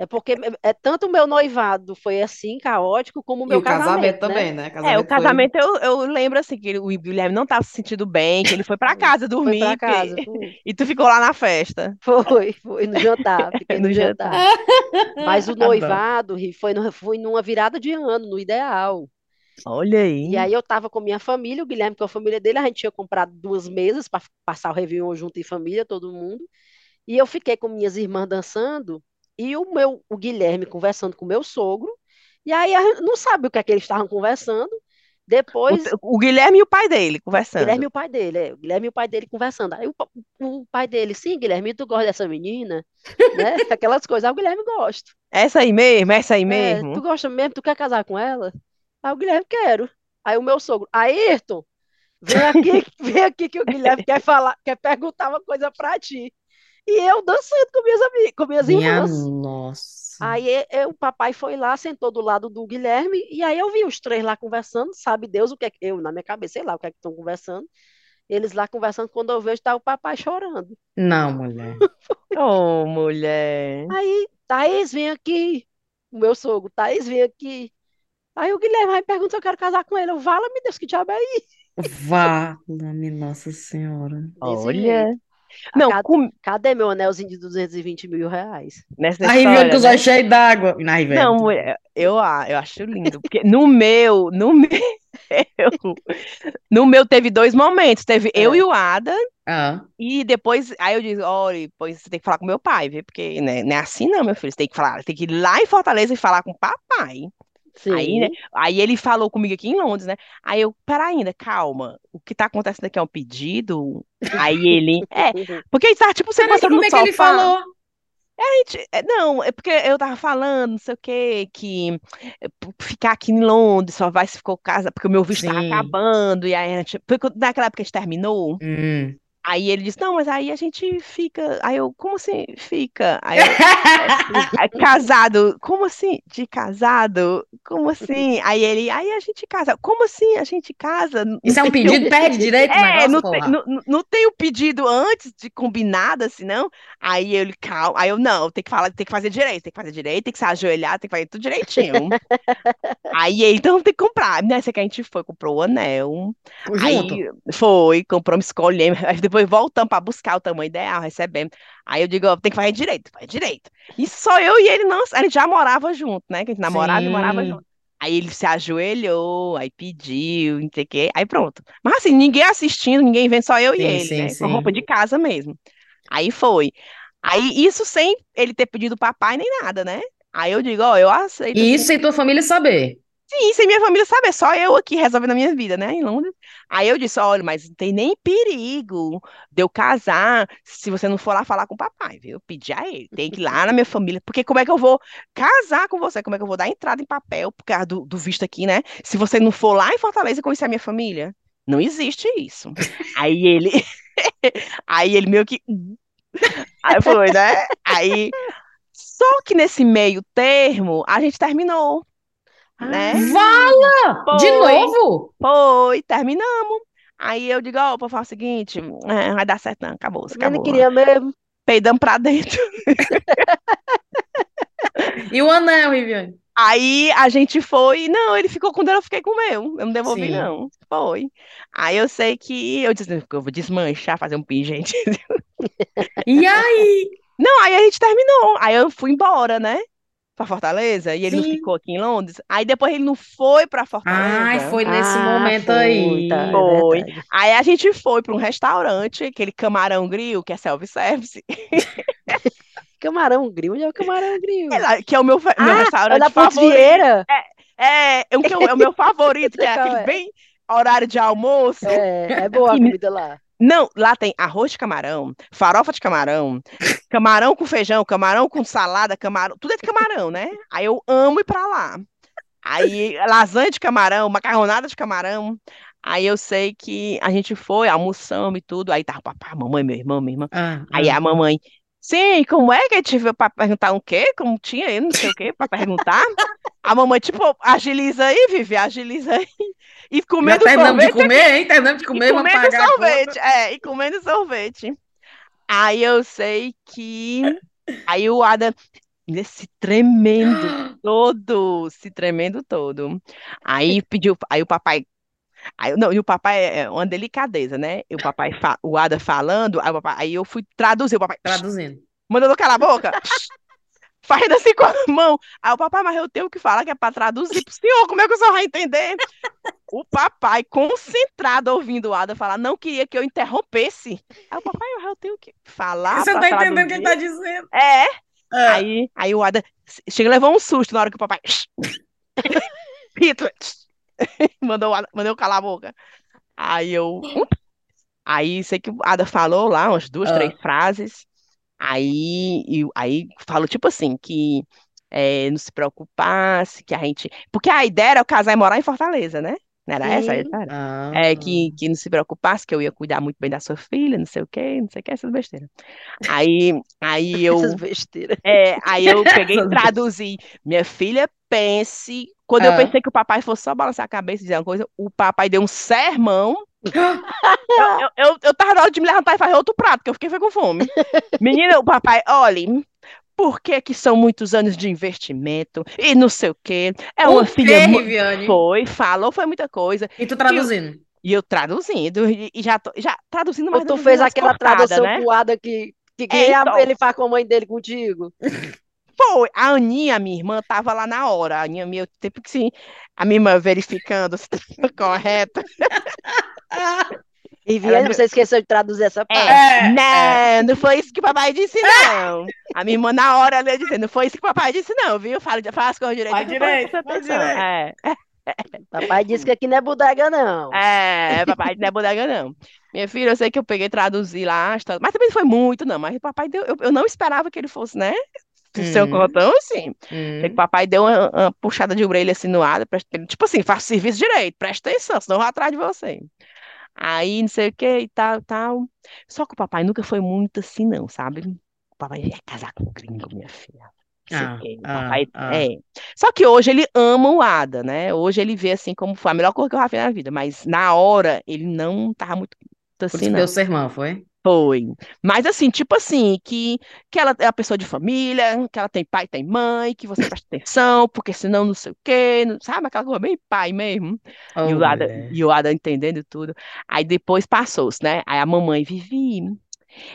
É porque é, tanto o meu noivado foi assim, caótico, como o E meu o casamento casamento, né? também, né? É, o Casamento foi- casamento eu, eu lembro assim, que o Guilherme não tava se sentindo bem, que ele foi pra casa Foi dormir, pra porque- casa. Foi, e tu ficou lá na festa. foi, foi no jantar. Fiquei no No jantar. Mas o noivado Ri, foi, no, foi numa virada de ano, no ideal. Olha aí. E aí eu tava com minha família, o Guilherme com a família dele, a gente tinha comprado duas mesas para passar o Réveillon junto em família, todo mundo. E eu fiquei com minhas irmãs dançando e o meu, o Guilherme conversando com o meu sogro. E aí não sabe o que é que eles estavam conversando. Depois, O, o Guilherme e o pai dele conversando. Guilherme e o pai dele, é, o Guilherme e o pai dele conversando. Aí o, o pai dele, sim, Guilherme, tu gosta dessa menina? Né? Aquelas coisas. Aí o Guilherme gosta. Essa aí mesmo, essa aí É, mesmo. tu gosta mesmo? Tu quer casar com ela? Aí o Guilherme, quero. Aí o meu sogro, Ayrton, vem aqui, vem aqui que o Guilherme quer falar, quer perguntar uma coisa pra ti. E eu dançando com minhas amigas, com minhas Minha irmãs. nossa. Aí e- o papai foi lá, sentou do lado do Guilherme, e aí eu vi os três lá conversando, sabe Deus o que é que eu, na minha cabeça, sei lá o que é que estão conversando. Eles lá conversando, quando eu vejo, tá o papai chorando. Não, mulher. Oh, mulher. Aí, Thaís, vem aqui. O meu sogro, Thaís, vem aqui. Aí o Guilherme vai pergunta se eu quero casar com ele. Eu, vala-me Deus, que diabo é isso? Vala-me Nossa Senhora. Olha. Não, Cadê, com... cadê meu anelzinho de 220 mil reais? nessa com história, os né? olhos cheios d'água. Na Riviane. Não, mulher, eu, a- eu acho lindo, porque no meu, no meu, no meu teve dois momentos, teve eu É. e o Ada, Ah, e depois, aí eu disse, olha, depois você tem que falar com meu pai, viu? Porque né, não é assim não, meu filho, você tem que falar, tem que ir lá em Fortaleza e falar com o papai. Aí, né? Sim. Aí ele falou comigo aqui em Londres, né? Aí eu, pera ainda, calma. O que tá acontecendo aqui é um pedido? Aí ele, é, porque ele tava tipo Peraí, sentado como é que ele falou? Gente, é, Não, é porque eu tava falando, não sei o quê, que é, p- ficar aqui em Londres só vai se for casa, porque o meu visto tava Sim. acabando, e aí a gente, porque naquela época a gente terminou, Hum. Aí ele disse, não, mas aí a gente fica, aí eu, como assim fica? Aí eu, é, casado, como assim? De casado? Como assim? Aí ele, aí a gente casa, como assim a gente casa? Não Isso é um pedido? Perde direito o é, não tem, não, não- tem o pedido antes de combinado, assim, não? Aí ele, calma, aí eu, não, tem que falar, tem que fazer direito, tem que fazer direito, tem que se ajoelhar, tem que fazer tudo direitinho. Aí ele, então tem que comprar. Nessa que a gente foi, comprou o anel, Junto. aí foi, compramos, escolhemos, aí depois voltamos para buscar o tamanho ideal, recebemos. Aí eu digo, tem que fazer direito, faz direito. E só eu e ele não, a gente já morava junto, né? Que a gente namorava e morava Sim. junto. Aí ele se ajoelhou, aí pediu, não sei o quê, aí pronto. Mas assim, ninguém assistindo, ninguém vendo, só eu e Sim, ele, sim, né? Com roupa sim. de casa mesmo. Aí foi. Aí isso sem ele ter pedido papai nem nada, né? Aí eu digo, ó, eu aceito E assim. isso sem tua família saber. Sim, sem minha família saber, só eu aqui resolvendo a minha vida, né, em Londres. Aí eu disse, olha, mas não tem nem perigo de eu casar se você não for lá falar com o papai, viu? Eu pedi a ele, tem que ir lá na minha família, porque como é que eu vou casar com você? Como é que eu vou dar entrada em papel por causa do, do visto aqui, né? Se você não for lá em Fortaleza conhecer a minha família, não existe isso. Aí ele, aí ele meio que, aí foi, né? Aí, só que nesse meio termo, a gente terminou, né? Vala! De Foi. novo? Foi, terminamos. Aí eu digo, ó, vou falar o seguinte, é, vai dar certo não, acabou, acabou. queria mesmo. Peidamos pra dentro. E o anel, Viviane? Aí a gente foi, não, ele ficou com o dele, eu fiquei com o meu. Eu não devolvi, Sim. não. Foi. Aí eu sei que eu disse, eu vou desmanchar, fazer um pingente. E aí? Não, aí a gente terminou. Aí eu fui embora, né? Pra Fortaleza, e ele não Sim. ficou aqui em Londres. Aí depois ele não foi pra Ai, Fortaleza. foi nesse Ah, momento foi, aí. tá, é Foi. verdade. Aí a gente foi para um restaurante, aquele camarão grill, que é self-service, Camarão grill, onde é o camarão grill? é lá, que é o meu, Ah, é restaurante da Ponte favorito. Vieira? É, é, que eu- é o meu favorito, que é aquele é? bem horário de almoço. É, é boa a comida lá. Não, lá tem arroz de camarão, farofa de camarão, camarão com feijão, camarão com salada, camarão, tudo é de camarão, né? Aí eu amo ir pra lá. Aí lasanha de camarão, macarronada de camarão. Aí eu sei que a gente foi, almoçamos e tudo. Aí tava o papai, mamãe, meu irmão, minha irmã. Ah, Aí ah. a mamãe, sim, como é que a gente veio para perguntar um quê? Como tinha aí, não sei o quê, para perguntar? A mamãe, tipo, agiliza aí, Vivi, agiliza aí. E Já comendo terminamos de sorvete comer, hein? Terminamos de e comer, vamos comendo sorvete, é, e comendo sorvete. Aí eu sei que. Aí o Ada, se tremendo todo, se tremendo todo. Aí pediu, aí o papai. Aí, não, e o papai é uma delicadeza, né? E o papai, fa- o Ada falando, aí, papai, aí eu fui traduzir, o papai, Traduzindo. mandando calar a boca, fazendo assim com a mão. Aí o papai, mas eu tenho que falar que é para traduzir pro senhor, como é que o senhor vai entender? O papai, concentrado ouvindo o Ada falar, não queria que eu interrompesse. Aí o papai, eu tenho que falar Você não tá entendendo o que ele tá traduzir. dizendo. É, Ah, aí, aí o Ada chega e levou um susto na hora que o papai. Hitler! Mandou, mandou eu calar a boca. Aí eu. Aí sei que o Ada falou lá umas duas, Ah. três frases. Aí, e, aí falou tipo assim, que é, não se preocupasse, que a gente. Porque a ideia era eu casar e morar em Fortaleza, né? Não era essa a Sim. ideia? ah. É, que, que não se preocupasse, que eu ia cuidar muito bem da sua filha, não sei o quê, não sei o que, essas besteiras. Aí, aí eu. Essas besteiras. É, aí eu peguei e traduzi. Minha filha, pense. Quando eu Ah. pensei que o papai fosse só balançar a cabeça e dizer uma coisa, o papai deu um sermão. Eu, eu, eu, eu tava na hora de me levantar e fazer outro prato, que eu fiquei com fome. Menina, o papai, olhe, por que que são muitos anos de investimento e não sei o quê? É uma filha. Riviane? Foi, falou, foi muita coisa. E tu traduzindo? E eu traduzindo, e, e já, tô- já traduzindo, mas Ou tu fez aquela cortadas, tradução né? coada que, que, que É, então. ele faz com a mãe dele contigo? Foi, a Aninha, minha irmã, tava lá na hora. A Aninha, meu tempo que sim, a minha irmã verificando se estava correto. E Ela você esqueceu de traduzir essa parte. É, não, não foi isso que o papai disse, não. A minha irmã, na hora, ela ia dizer, não foi isso que o papai disse, não, viu? Fala, fala as coisas direito. Faz direito, faz direito. É, Papai disse que aqui não é bodega, não. é, papai não é bodega, não. Minha filha, eu sei que eu peguei e traduzi lá mas também não foi muito, não. Mas o papai deu, eu, eu não esperava que ele fosse, né? Ser um Hum. cotão, assim. Hum. O papai deu uma, uma puxada de orelha assim no ar, tipo assim, faça serviço direito, presta atenção, senão eu vou atrás de você. Aí, não sei o que e tal, tal. Só que o papai nunca foi muito assim, não, sabe? O papai é casar com gringo, minha filha. O Ah. O ah, papai ah. é. Só que hoje ele ama o Ada, né? Hoje ele vê assim como foi a melhor coisa que eu já fiz na vida, mas na hora ele não tava muito Por assim, isso que não. deu sermão, foi? Foi. Mas assim, tipo assim, que, que ela é uma pessoa de família, que ela tem pai, tem mãe, que você presta atenção, porque senão não sei o quê, não- sabe? Aquela coisa bem pai mesmo. E Ô, o Ada, mulher. e o Ada entendendo tudo. Aí depois passou-se, né? Aí a mamãe, Vivi,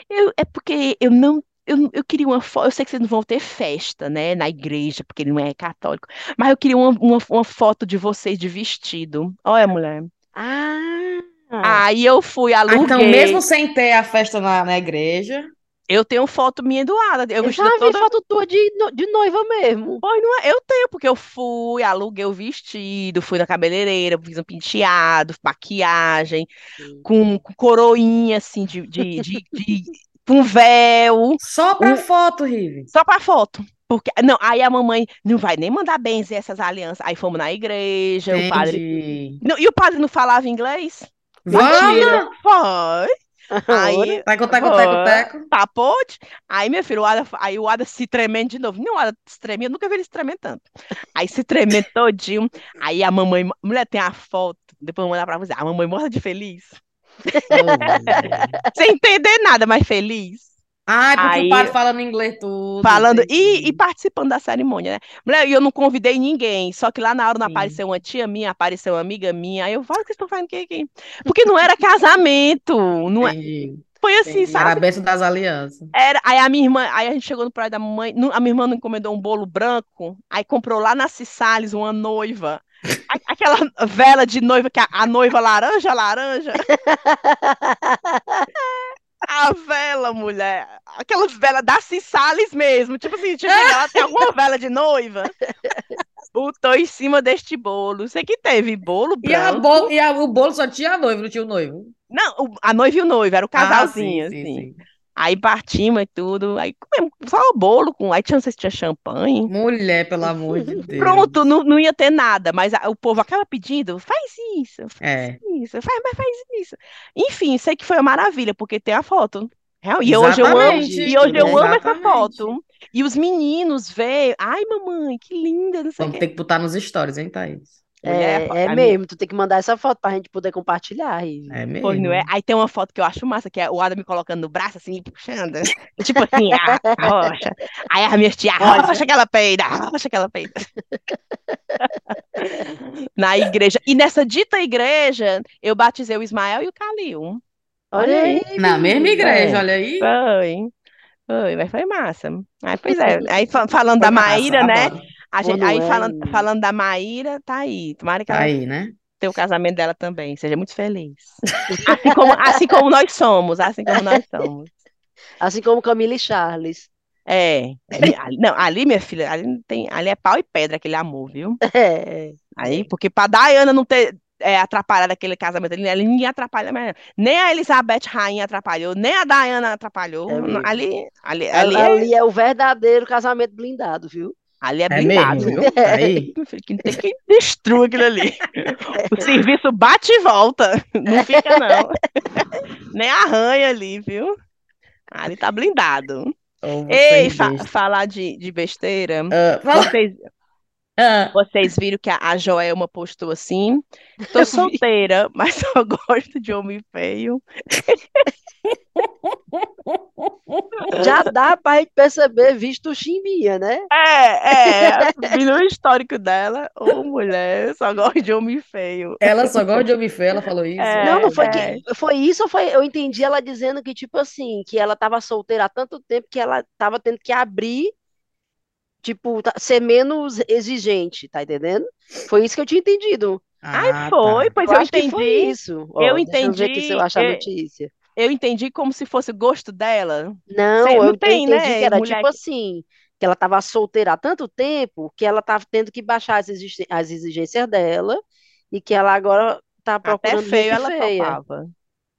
eu, é porque eu não. Eu, eu queria uma foto. Eu sei que vocês não vão ter festa, né? Na igreja, porque ele não é católico. Mas eu queria uma, uma, uma foto de vocês de vestido. Olha, mulher. Ah, Aí eu fui, Ah, então, aluguei. mesmo sem ter a festa na, na igreja, Eu tenho foto minha do Ada. Eu eu já vi toda. foto tua de, de noiva mesmo. Pois não é, eu tenho, porque eu fui, aluguei o vestido, fui na cabeleireira, fiz um penteado, maquiagem, com, com coroinha, assim, de, de, de, de- com véu, só pra O- foto, Rive. só pra foto. Porque, não, aí a mamãe não vai nem mandar benzer essas alianças. Aí fomos na igreja, o padre. Entendi. Não, e o padre não falava inglês? Vamos! Foi. Aí, Teco, teco, teco, Foi. teco. Tá, pode? Aí, meu filho, o Ada, aí o Ada se tremendo de novo. Não, o Ada se tremendo, nunca vi ele se tremer tanto. Aí se tremendo todinho. Aí a mamãe, mulher, tem a foto, depois eu vou mandar pra você. A mamãe morta de feliz. Mulher. Sem entender nada, mas feliz. Ai, porque Aí- o padre falando inglês tudo. Falando e, e participando da cerimônia, né? Mulher, e eu não convidei ninguém. Só que lá na hora não Sim. apareceu uma tia minha, apareceu uma amiga minha. Aí eu falo, o que vocês estão fazendo aqui, aqui? Porque não era casamento. Não é-. Foi assim, entendi. Era a sabe? bênção das alianças. Era, aí a minha irmã, aí a gente chegou no prédio da mamãe, nu- a minha irmã não encomendou um bolo branco, aí comprou lá na Cissales uma noiva. Aquela vela de noiva, que a, a noiva laranja, laranja. A vela, mulher. Aquelas velas da Cissales mesmo. Tipo assim, eu ver, ela tem alguma vela de noiva. Botou em cima deste bolo. Sei que teve bolo E, a branco. bolo, e a- o bolo só tinha a noiva, não tinha o noivo. Não, a noiva e o noivo, era o Ah, casalzinho, sim, sim, assim. sim. Aí partimos e tudo. Aí comemos só o bolo com. Aí tinha, não sei se tinha champanhe. Mulher, pelo amor de Deus. Pronto, não, não ia ter nada, mas a- o povo acaba pedindo, faz isso, faz É. isso, faz, mas faz isso. Enfim, sei que foi uma maravilha, porque tem a foto. Real- E hoje eu amo, e hoje eu amo essa foto. E os meninos veem, ai mamãe, que linda, não sei Vamos ter que botar nos stories, hein, Thaís? Mulher, É, é mesmo, tu tem que mandar essa foto pra gente poder compartilhar. Rive. É mesmo. Pois não é? Aí tem uma foto que eu acho massa, que é o Adam me colocando no braço, assim, puxando. Tipo assim, a, rocha. Aí a minha tia, a rocha que ela peida, rocha que ela peida. Na igreja. E nessa dita igreja, eu batizei o Ismael e o Calil. Olha aí. Na mesma igreja, É. olha aí. Foi. Foi, mas foi massa. Aí, pois é. Aí fa- falando da Foi massa, Maíra, né? adoro. Gente, aí é falando, falando da Maíra, tá aí. Tomara que Tá ela aí, né? tenha o casamento dela também. Seja muito feliz. Assim como, assim como nós somos, assim como nós somos. Assim como Camila e Charles. É, não, ali, minha filha, ali tem, ali é pau e pedra aquele amor, viu? É. Aí, porque pra Diana não ter é, atrapalhado aquele casamento ali, ali ninguém atrapalha mais. Nem a Elizabeth Rainha atrapalhou, nem a Diana atrapalhou. É. Ali, ali, ali, Ali, é, ali é o verdadeiro casamento blindado, viu? Ali é É blindado. mesmo, viu? Tá aí. Que tem quem destrua aquilo ali. O serviço bate e volta. Não fica, não. Nem arranha ali, viu? Ali tá blindado. Ei, fa- falar de, de besteira. Fala- Vocês, Ah, vocês viram que a, a Joelma postou assim? Tô solteira, mas só gosto de homem feio. Já dá pra gente perceber, visto o chimbinha, né? É, é. Vi no histórico dela. Ô, mulher, só gosto de homem feio. ela só gosta de homem feio, ela falou isso. É, Não, não foi é. que foi isso ou foi eu entendi ela dizendo que tipo assim, que ela tava solteira há tanto tempo que ela tava tendo que abrir tipo, tá- ser menos exigente, tá entendendo? Foi isso que eu tinha entendido. Ai, Ah, foi, tá. pois eu eu que foi entendi. isso. Ó, Eu deixa eu ver aqui se eu entendi, acho a é, notícia. eu entendi como se fosse o gosto dela. Não, eu, não eu tem, entendi né? que era Mulher tipo que- assim, que ela tava solteira há tanto tempo que ela tava tendo que baixar as, exigi- as exigências dela e que ela agora tá Até procurando feio gente ela feia. topava.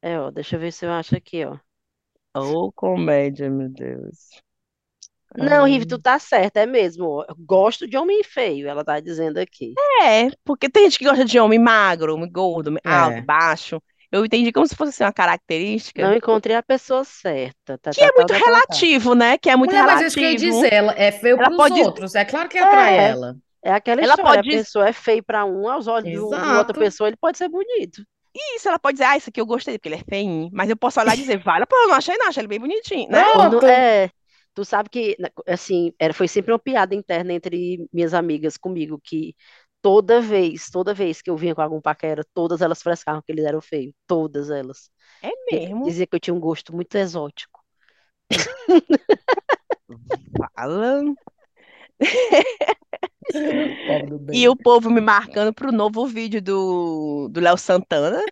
É, ó, deixa eu ver se eu acho aqui, ó. Ô, comédia, meu Deus. Não, Ai. Rive, tu tá certa, é mesmo. Eu gosto de homem feio, ela tá dizendo aqui. É, porque tem gente que gosta de homem magro, homem gordo, homem alto, É. baixo. Eu entendi como se fosse assim, uma característica Não encontrei a pessoa certa. Tá, que tá, é tá, muito tá, tá, tá. relativo, né? Que é muito Mulher, mas é isso que eu ia relativo. dizer, ela é feio Ela pros pode- outros. É claro que atrai É. ela. É aquela Ela história, pode- a pessoa é feio pra um, aos olhos de, outra Exato. pessoa, ele pode ser bonito. Isso, ela pode dizer, ah, isso aqui eu gostei, porque ele é feinho. Mas eu posso olhar e dizer, vale, pô, eu não achei não, achei ele bem bonitinho, né? Quando, Pronto. é, tu sabe que, né, assim, era, foi sempre uma piada interna entre minhas amigas comigo, que toda vez, toda vez que eu vinha com algum paquera, todas elas frescavam que eles eram feios. Todas elas. É Que- mesmo. Dizia que eu tinha um gosto muito exótico. Fala. E o povo me marcando pro novo vídeo do, do Léo Santana,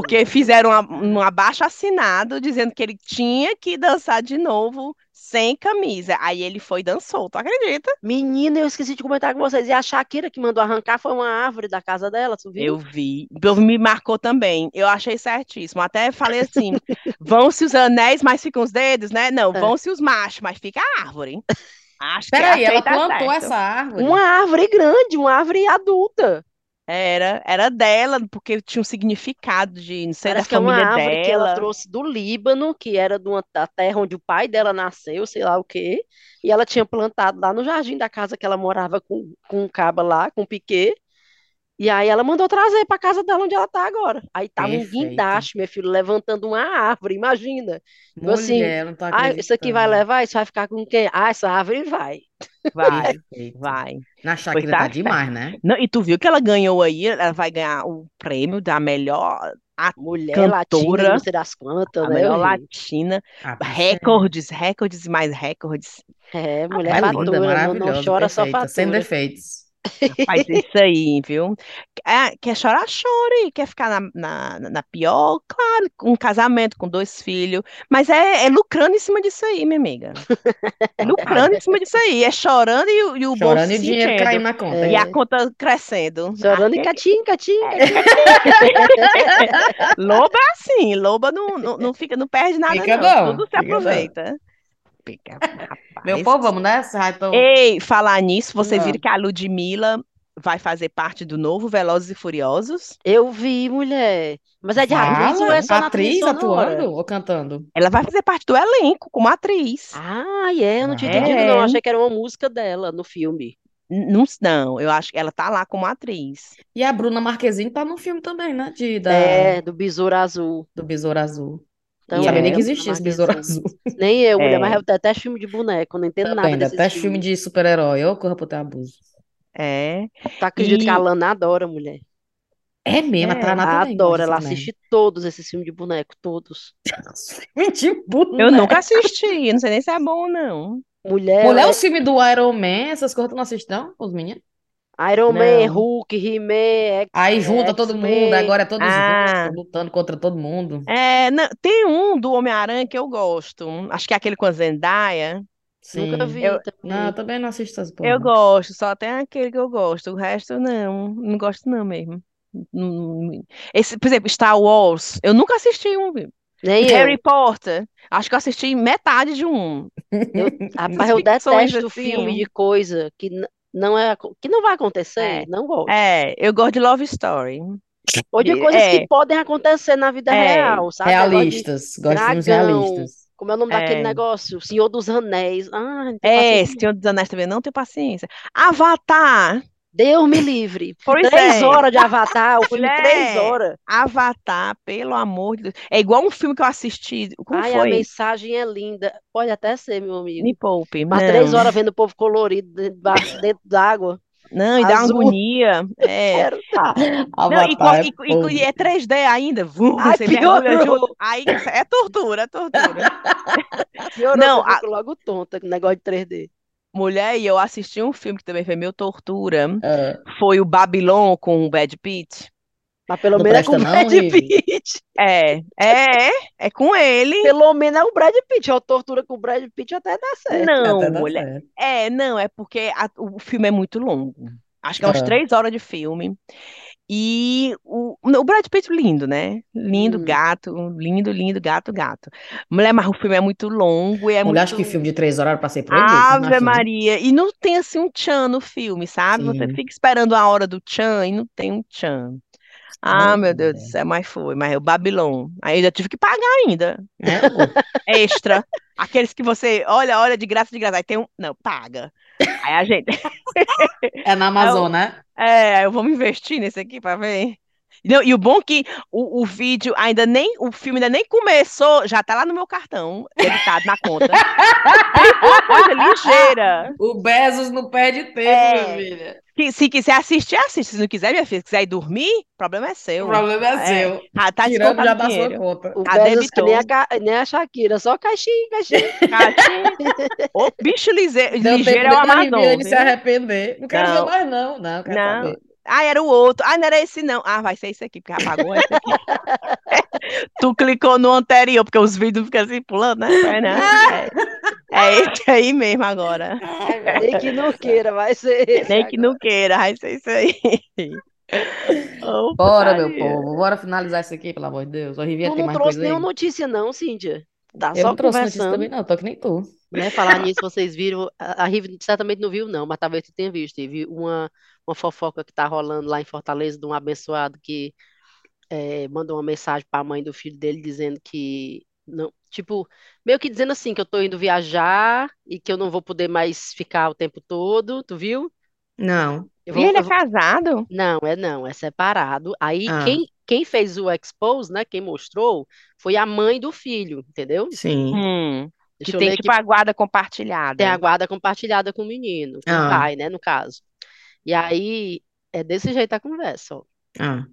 porque fizeram um abaixo assinado dizendo que ele tinha que dançar de novo sem camisa. Aí ele foi e dançou, tu acredita? Menina, eu esqueci de comentar com vocês. E a Shakira que mandou arrancar foi uma árvore da casa dela, tu viu? Eu vi. O povo me marcou também. Eu achei certíssimo. Até falei assim: vão-se os anéis, mas ficam os dedos, né? Não, É. vão-se os machos, mas fica a árvore. Acho que Peraí, ela plantou certo. essa árvore? Uma árvore grande, uma árvore adulta. Era, era dela, porque tinha um significado de, não sei, da Parece que é uma família árvore que ela dela. trouxe do Líbano, que era de uma, da terra onde o pai dela nasceu, sei lá o quê. E ela tinha plantado lá no jardim da casa que ela morava com, com um caba lá, com o Piquet. E aí ela mandou trazer para casa dela onde ela tá agora. Aí tava um Perfeito. guindaste, meu filho, levantando uma árvore, imagina. Assim, Mulher, não tô Ah, isso aqui vai acreditando. levar, isso vai ficar com quem? Ah, essa árvore vai. Vai, Perfeito. vai. Na Shakira Pois tá tá demais, né? Não, e tu viu que ela ganhou aí? Ela vai ganhar o prêmio da melhor, a, Mulher Cantora. latina, não sei das quantas, a né? melhor latina. A bicha Recordes, recordes e mais recordes. É, é, mulher é linda, fatura, não, não maravilhosa, chora só perfeita, sem fatura. defeitos. Faz isso aí, viu? É, quer chorar, chore. Quer ficar na, na, na pior? Claro, com um casamento, com dois filhos. Mas é, é lucrando em cima disso aí, minha amiga. É lucrando em cima disso aí. É chorando e, o- e o bolso Chorando e o dinheiro enchendo. caindo na conta. É. E a conta crescendo. Chorando Ah, em catim, catim. Loba é assim, loba não, não, não fica, não perde nada, Fica não. não, Tudo se fica não. Fica, Meu rapaz. povo, vamos nessa? Ah, então... Ei, falar nisso, vocês Ah. viram que a Ludmilla vai fazer parte do novo Velozes e Furiosos? Eu vi, mulher. Mas é de atriz ou Fala, é só na atriz atuando ou cantando? Ela vai fazer parte do elenco como atriz. Ah, é, eu não tinha É. entendido, não. Achei que era uma música dela no filme. Não, não, eu acho que ela tá lá como atriz. E a Bruna Marquezine tá no filme também, né? De, da, É, do Besouro Azul. do Besouro Azul. Então, Não sabia nem é, que Bruna existia esse Besouro Marquezine. Azul. Nem eu, mulher, É. mas eu detesto filme de boneco, não entendo nada Também, desses até filme de super-herói. Ô, corra pro teu abuso. É. Tu acredita que E- a Lana adora, mulher? É mesmo, a É, Tainá também Adora, gosta ela assiste todos esses filmes de boneco, todos. filme de boneco. Eu nunca assisti, não sei nem se é bom ou não. Mulher, Mulher, ela os filmes do Iron Man, essas coisas tu não assiste, não? Os meninos? Iron Man, Não. Hulk, He-Man, X- Aí junta todo mundo, agora é todos Ah. juntos, lutando contra todo mundo. É, não, tem um do Homem-Aranha que eu gosto. Acho que é aquele com a Zendaya. Nunca Sim. vi Eu- também. Não, eu também não assisto essas porra. Eu gosto, só tem aquele que eu gosto. O resto não, não gosto não mesmo. Esse, por exemplo, Star Wars, eu nunca assisti um. Nem Harry eu. Potter, acho que eu assisti metade de um. Rapaz, eu detesto assim. filme de coisa que não é, que não vai acontecer, É. não gosto. É, eu gosto de Love Story. Ou de coisas É. que podem acontecer na vida É. real, sabe? Realistas, gosto de filmes realistas. como é o nome daquele É. negócio? Senhor dos Anéis. Ah, É, paciência. Senhor dos Anéis também não tenho paciência. Avatar, Deus me livre. Pois Três é. horas de Avatar, o filme Mulher. três horas. Avatar, pelo amor de Deus. É igual um filme que eu assisti. Como Ai, a foi? mensagem é linda. Pode até ser, meu amigo. Me poupe. Mas não. três horas vendo o povo colorido dentro d'água. Não, e dá uma Azul. agonia. É. Quero. Não, e, é e- e- e é 3D ainda. Vum, Ai, você mergulha piorou. junto. Aí é tortura, é tortura. Piorou, Não, ficou logo tonta com o negócio de 3D. Mulher, e eu assisti um filme que também foi meio tortura. Ah, Foi o Babylon com o Brad Pitt. Mas pelo Não menos é com o presta não, Brad? Pitt. É, é, é com ele. Pelo menos é o Brad Pitt. Uma tortura com o Brad Pitt até dá certo. Não, Até mulher. certo. É, não, é porque a- o filme é muito longo. Acho que é umas É. três horas de filme. E o, o Brad Pitt lindo, né? Lindo, Hum. gato, lindo, lindo, gato, gato. Mulher, mas o filme é muito longo e é Mulher, acho muito. que filme de três horas era pra ser proibido. Ave imagina. Maria. E não tem assim um tchan no filme, sabe? Você Sim. fica esperando a hora do tchan e não tem um tchan. Ah, meu Deus do mulher. céu, mas foi. Mas é o Babilão. Aí eu tive que pagar ainda. É. Extra. Aqueles que você olha, olha de graça, de graça. Aí tem um. Não, paga. Aí a gente. É na Amazon, né? É, eu vou me investir nesse aqui pra ver. Não, e o bom que o, o vídeo ainda nem, o filme ainda nem começou, já tá lá no meu cartão, debitado na conta. Coisa ligeira. O Bezos não perde tempo, É. minha filha. Que, se quiser assistir, assiste. Se não quiser, minha filha, se quiser ir dormir, o problema é O seu. problema é É. seu. Ah, tá Tirando já da o sua conta. O Ah, Bezos que nem a, nem a Shakira, só caixinha, caixinha. Caixinha. Ô, bicho ligeiro, ligeiro é o Amazon, ele se arrepender. Não quero ver Não. mais, não. Não, quero Não. saber. Ah, era o outro. Ah, não era esse não. Ah, vai ser esse aqui, porque já pagou esse aqui. Tu clicou no anterior, porque os vídeos ficam assim pulando, né? Né? É, é esse aí mesmo agora. Ai, meu Nem que não queira, vai ser esse Nem que agora. não queira, vai ser isso aí. Ô, Bora, meu povo. Bora finalizar isso aqui, pelo amor de Deus. O Riviera Tu tem não mais trouxe coisa aí. nenhuma notícia não, Cíntia. Tá Eu só não trouxe notícia conversando. também, não. Tô que nem tu. Né? Falar nisso, vocês viram. A, a Rive certamente não viu, não, mas talvez tu tenha visto. Teve uma, uma fofoca que tá rolando lá em Fortaleza de um abençoado que eh, mandou uma mensagem para a mãe do filho dele dizendo que não, tipo, meio que dizendo assim que eu tô indo viajar e que eu não vou poder mais ficar o tempo todo. Tu viu? Não. Eu E vou, ele é vou- casado? Não, é não, é separado. Aí Ah. quem, quem fez o expose, né? Quem mostrou foi a mãe do filho, entendeu? Sim. Hum, Deixa eu tem tipo aqui. a guarda compartilhada. Tem a guarda compartilhada com o menino, com o Ah. pai, né, no caso. E aí é desse jeito a conversa, ó. Ah.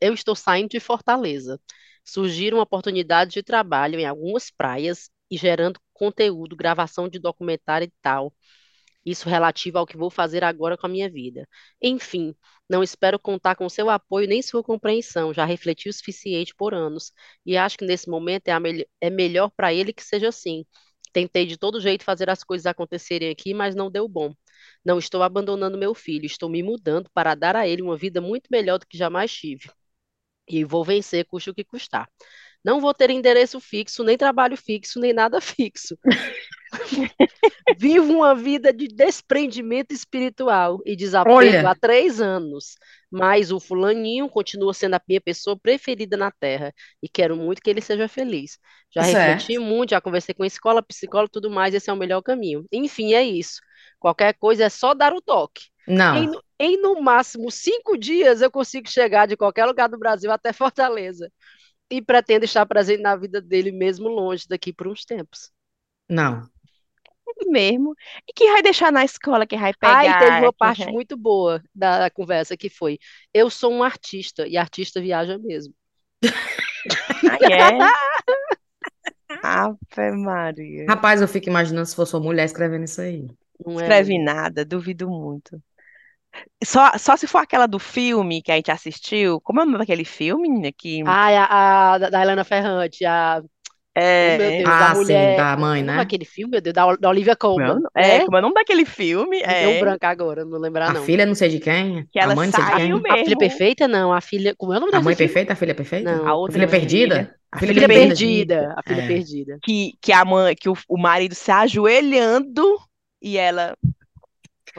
Eu estou saindo de Fortaleza. Surgiram oportunidades de trabalho em algumas praias e gerando conteúdo, gravação de documentário e tal. Isso relativo ao que vou fazer agora com a minha vida. Enfim, não espero contar com seu apoio nem sua compreensão. Já refleti o suficiente por anos e acho que nesse momento é, a mel- é melhor para ele que seja assim. Tentei de todo jeito fazer as coisas acontecerem aqui, mas não deu bom. Não estou abandonando meu filho, estou me mudando para dar a ele uma vida muito melhor do que jamais tive. E vou vencer, custe o que custar. Não vou ter endereço fixo, nem trabalho fixo, nem nada fixo. Vivo uma vida de desprendimento espiritual e desapego Olha. há três anos. Mas o fulaninho continua sendo a minha pessoa preferida na Terra. E quero muito que ele seja feliz. Já Certo. refleti muito, já conversei com a escola, psicólogo e tudo mais. Esse é o melhor caminho. Enfim, é isso. Qualquer coisa é só dar o toque. Em, Não. no- em no máximo cinco dias eu consigo chegar de qualquer lugar do Brasil até Fortaleza. E pretendo estar presente na vida dele mesmo longe daqui por uns tempos. Não. Mesmo. E que vai deixar na escola, que vai pegar. Aí teve uma parte vai- muito boa da conversa que foi: eu sou um artista e artista viaja mesmo. Ah, é? Ave Maria. Rapaz, eu fico imaginando se fosse uma mulher escrevendo isso aí. Não é? Escreve nada, duvido muito. Só, só se for aquela do filme que a gente assistiu. Como é o nome daquele filme, menina? Que Ah, é a, a da da Helena Ferrante, a é, meu Deus, Ah, da sim, mulher. da mãe, Como é né? aquele filme, meu Deus, da, da Olivia é, Colman, é, né? como é o nome daquele filme? Me deu um É, branco agora, não vou lembrar A não. filha não sei de quem. que A ela mãe não sei de quem. saiu A filha mesmo. perfeita, não. A filha. Como é o nome A desse mãe filme? perfeita, a filha perfeita? Não, A A outra filha filha. perdida? A A filha filha perdida. perdida. A filha É. perdida. Que, que a mãe, que o, o marido se ajoelhando e ela.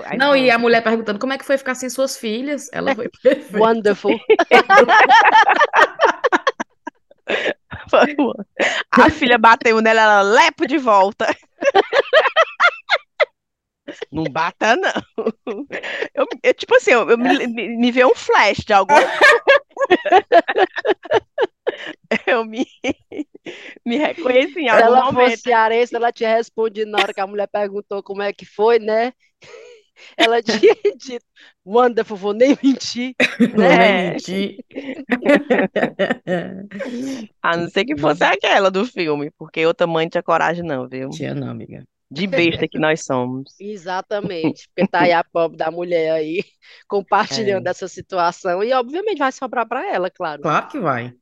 Aí Não, e a pronto. mulher perguntando como é que foi ficar sem suas filhas. Ela foi perfeita. Wonderful. A filha bateu nela, ela lepo de volta. Não bata, não. Eu, eu, tipo assim, eu, eu me, me, me veio um flash de alguma Eu me, me reconheci em Se algum ela fosse momento. cearense, ela tinha respondido na hora que a mulher perguntou como é que foi, né? Ela tinha dito, wonderful, vou nem mentir, Não né? nem É. mentir. A não ser que fosse aquela do filme, porque outra mãe não tinha coragem, não, viu? Tinha não, amiga. De besta que nós somos. Exatamente. Porque tá aí a pobre da mulher aí compartilhando É. dessa situação e obviamente vai sobrar para ela, claro. Claro que vai.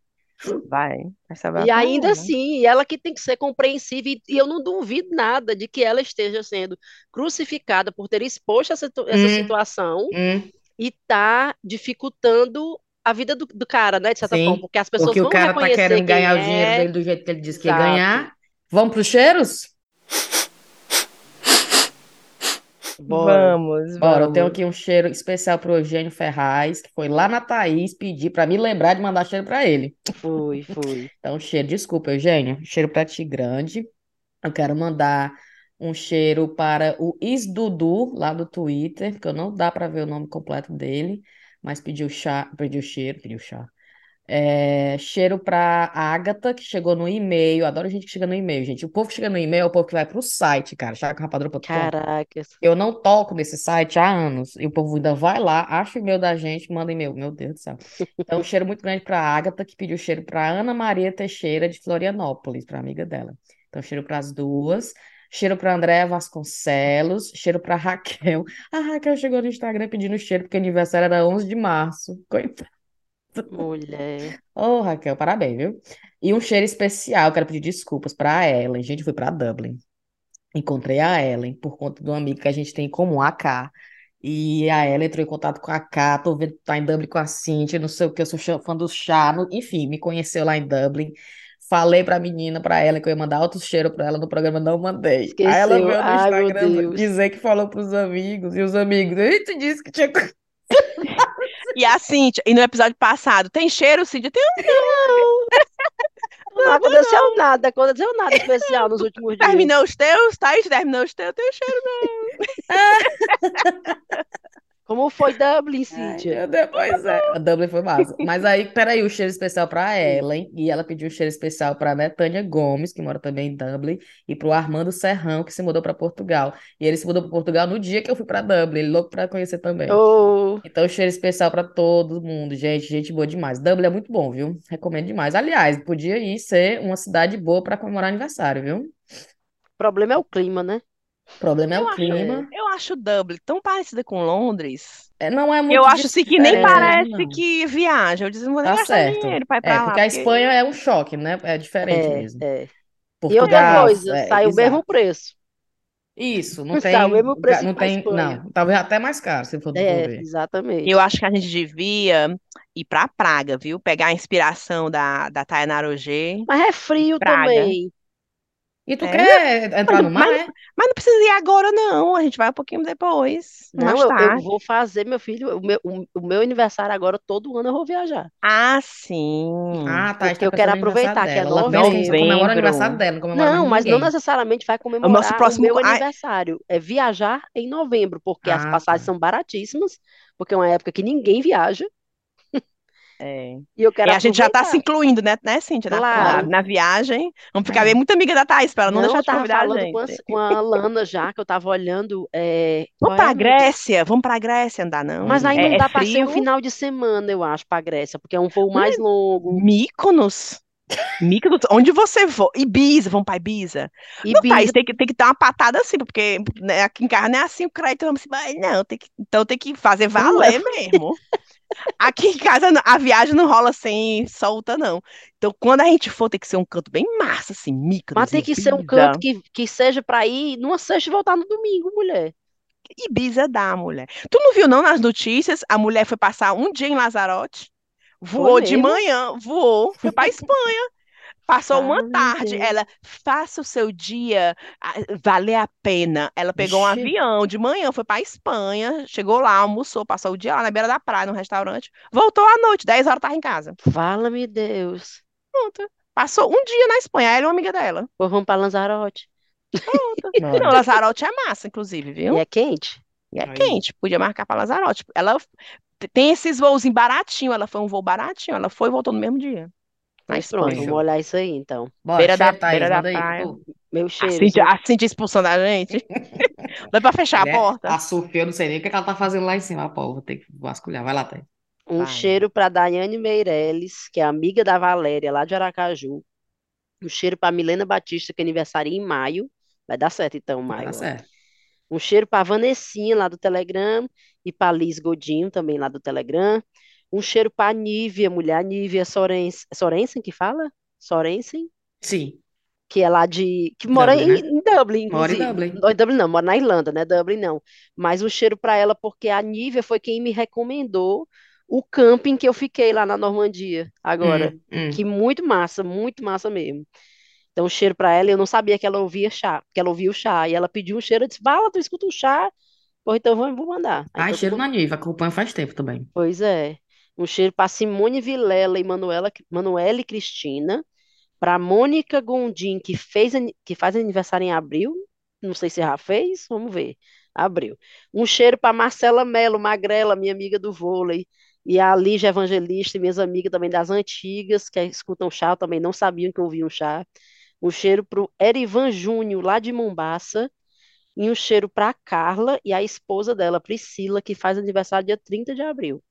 Vai, vai E ainda ela. assim, ela que tem que ser compreensiva, e, e eu não duvido nada de que ela esteja sendo crucificada por ter exposto essa, essa Hum. situação Hum, e tá dificultando a vida do, do cara, né, de certa Sim, forma, porque as pessoas porque o vão cara tá reconhecer querendo quem ganhar o dinheiro é. dele do jeito que ele disse que ia Exato. ganhar. Vamos pros cheiros? Bora. Vamos, Bora, eu tenho vamos. aqui um cheiro especial pro Eugênio Ferraz, que foi lá na Thaís pedir pra me lembrar de mandar cheiro pra ele. Foi, foi. Então, cheiro, desculpa, Eugênio, cheiro pra ti grande. Eu quero mandar um cheiro para o Isdudu, lá do Twitter, que eu não dá pra ver o nome completo dele, mas pediu chá, pediu cheiro, pediu chá. É, cheiro pra Agatha, que chegou no e-mail. Adoro gente que chega no e-mail, gente. O povo que chega no e-mail é o povo que vai pro site, cara, chacorapadura.com. Caracas. Eu não toco nesse site há anos. E o povo ainda vai lá, acha o e-mail da gente, manda e-mail. Meu Deus do céu. Então, um cheiro muito grande para a Agatha, que pediu cheiro para Ana Maria Teixeira, de Florianópolis, para amiga dela. Então, cheiro para as duas. Cheiro para Andréa Vasconcelos. Cheiro para Raquel. A Raquel chegou no Instagram pedindo cheiro, porque o aniversário era 11 de março. Coitada. Mulher. Ô, Raquel, parabéns, viu? E um cheiro especial, quero pedir desculpas para a Ellen. Gente, fui para Dublin. Encontrei a Ellen por conta de um amigo que a gente tem em comum, a K. E a Ellen entrou em contato com a K, tô vendo que tá em Dublin com a Cintia, não sei o que, eu sou fã do chá, no- enfim, me conheceu lá em Dublin. Falei pra menina, pra Ellen, que eu ia mandar outro cheiro pra ela no programa, não mandei. Aí ela Esqueceu. veio no Ai, Instagram dizer que falou pros amigos, e os amigos, a gente disse que tinha. E a Cíntia, e no episódio passado, tem cheiro, Cíntia? Tem um Não aconteceu nada, aconteceu nada especial nos últimos dias. Terminou os teus, Thaís? Terminou os teus, tem cheiro. Como foi Dublin, Ai, Cíntia? pois é. A Dublin foi massa. Mas aí, peraí, o cheiro especial pra Ellen. E ela pediu um cheiro especial pra Netânia Gomes, que mora também em Dublin. E pro Armando Serrão, que se mudou pra Portugal. E ele se mudou pra Portugal no dia que eu fui pra Dublin. Ele louco pra conhecer também. Oh, Então, cheiro especial pra todo mundo, gente. Gente boa demais. Dublin é muito bom, viu? Recomendo demais. Aliás, podia ir ser uma cidade boa pra comemorar aniversário, viu? o problema é o clima, né? O problema é Eu o acho, clima. eu acho Dublin tão parecida com Londres. É, não é Eu muito acho assim que nem parece não. que viaja. Eu disse, não vou nem Tá gastar certo. dinheiro pra ir É, pra lá. porque a porque- Espanha é um choque, né? É diferente É, mesmo. é. E outra Portugal, coisa, é, sai o mesmo exato. preço. Isso, não Sai o tem, mesmo preço não tem, Espanha. não, talvez até mais caro, se for for É, ver. exatamente. Eu acho que a gente devia ir pra Praga, viu? Pegar a inspiração da, da Tainara. Mas é frio Praga. também. E tu É, quer entrar no mar, mas- é? Mas não precisa ir agora, não. A gente vai um pouquinho depois, Não, eu, eu vou fazer, meu filho, o meu, o, o meu aniversário agora, todo ano eu vou viajar. Ah, sim. Ah, tá, Porque tá eu quero aproveitar que é só comemora o novembro. aniversário dela, não Não, mas não ninguém. necessariamente vai O comemorar nosso o próximo. meu Ai, aniversário. É viajar em novembro, porque as Ah, passagens tá. são baratíssimas, porque é uma época que ninguém viaja, é. e eu quero E a gente já tá se incluindo, né, né, Cíntia? Na, Claro. na, na viagem. Vamos ficar É. bem muito amiga da Thaís, pra ela não, Não, deixar de convidar a falando com a, gente. com a Lana já, que eu tava olhando. É, Vamos qual é, amiga? Grécia, vamos pra Grécia, não dá não. Mas aí É, não é dá pra ser um final de semana, eu acho, pra Grécia, porque é um voo mais longo. Mykonos. Mykonos, onde você for? Ibiza, vamos pra Ibiza. Não, Thaís, Ibiza, tem que, tem que dar uma patada assim, porque né, aqui em casa não é assim, o crédito vamos mas não, tem que, então tem que fazer valer é. mesmo. Aqui em casa a viagem não rola sem solta, não. Então, quando a gente for, tem que ser um canto bem massa, assim, Mas Mykonos, tem que ser um canto que, que seja pra ir numa sexta e voltar no domingo, mulher. Ibiza dá, mulher. Tu não viu, não, nas notícias? A mulher foi passar um dia em Lazarote, voou de mesmo? manhã, voou, foi pra Espanha. Passou uma tarde, ela faça o seu dia valer a pena. Ela pegou um avião de manhã, foi para Espanha, chegou lá, almoçou, passou o dia lá na beira da praia, num restaurante, voltou à noite, 10 horas tava em casa. Fala-me Deus. Pronto. Passou um dia na Espanha, ela e uma amiga dela. Vamos pra Lanzarote. Pronto. Não. Lanzarote é massa, inclusive, E viu? é quente? E é Aí. quente, podia marcar para Lanzarote. Ela tem esses voos baratinho, ela foi um voo baratinho, ela foi e voltou no mesmo dia, Pois pronto, Espanha. vamos olhar isso aí então. Bora, Beira da, cheiro, Thaís, beira da manda aí, praia. tu. Meu A cheiro. Cintia, gente. a Cintia expulsando a gente. Dá pra fechar a Mulher, porta? a Sofia, eu não sei nem o que que ela tá fazendo lá em cima, pô, vou ter que vasculhar. Vai lá, Thaís. Um Vai. cheiro para Daiane Meirelles, que é amiga da Valéria, lá de Aracaju. Um cheiro para Milena Batista, que é aniversário em maio. Vai dar certo, então, Vai Maio. dar certo. Um cheiro para Vanessinha, lá do Telegram, e para Liz Godinho, também lá do Telegram. Um cheiro para Nívia, mulher Nívia Sorensen, Sorensen que fala? Sorensen? Sim. que é lá de. que mora Dublin, em, né? em Dublin, Mora em. Dublin. Não, em Dublin não, mora na Irlanda, né? Dublin não. Mas um cheiro para ela, porque a Nívia foi quem me recomendou o camping que eu fiquei lá na Normandia, agora. Hum, hum. Que muito massa, muito massa mesmo. Então, um cheiro para ela, eu não sabia que ela ouvia chá, que ela ouvia o chá. E ela pediu um cheiro, eu disse, Bala, tu escuta um chá? Pô, então vou, vou mandar. Aí Ai, todo cheiro mundo- na Niva, acompanho faz tempo também. Pois é. Um cheiro para Simone Vilela e Manuela, Manuela e Cristina. Para Mônica Gondim, que, fez, que faz aniversário em abril. Não sei se já fez, vamos ver. Abril. Um cheiro para Marcela Mello, Magrela, minha amiga do vôlei. E a Lígia Evangelista, minhas amigas também das antigas, que escutam chá, também não sabiam que ouviam chá. Um cheiro para o Erivan Júnior, lá de Mombaça. E um cheiro para Carla e a esposa dela, Priscila, que faz aniversário dia 30 de abril.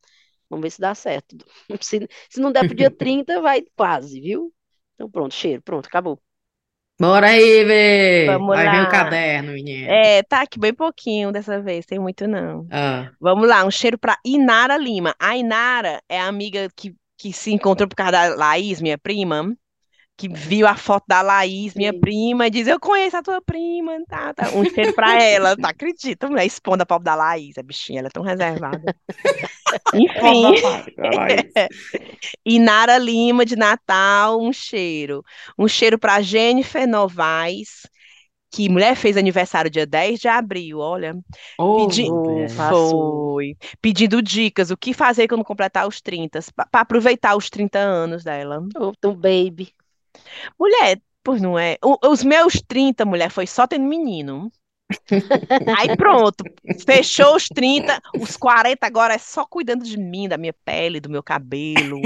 Vamos ver se dá certo. Se, se não der pro dia 30, vai quase, viu? Então pronto, cheiro, pronto, acabou. Bora aí, ver. Vamos Vai ver lá. o caderno, menino. É, tá aqui bem pouquinho dessa vez, tem muito não. Ah, Vamos lá, um cheiro pra Inara Lima. A Inara é a amiga que, que se encontrou por causa da Laís, minha prima, que viu a foto da Laís, minha Sim. prima, e diz: Eu conheço a tua prima, tá, tá. Um cheiro pra ela, tá? Acredita, mulher, expondo a pobre da Laís, a bichinha, ela é tão reservada. Enfim. Inara Lima de Natal, um cheiro. Um cheiro para Jennifer Novaes, que mulher fez aniversário dia 10 de abril, olha. Ô, Pedi-. Passou. Foi. Pedindo dicas, o que fazer quando completar os 30, para aproveitar os 30 anos dela. Ô, Então, baby. Mulher, pois não é? O- os meus 30, mulher, foi só tendo menino. Aí pronto, fechou os 30, os 40 agora é só cuidando de mim, da minha pele, do meu cabelo.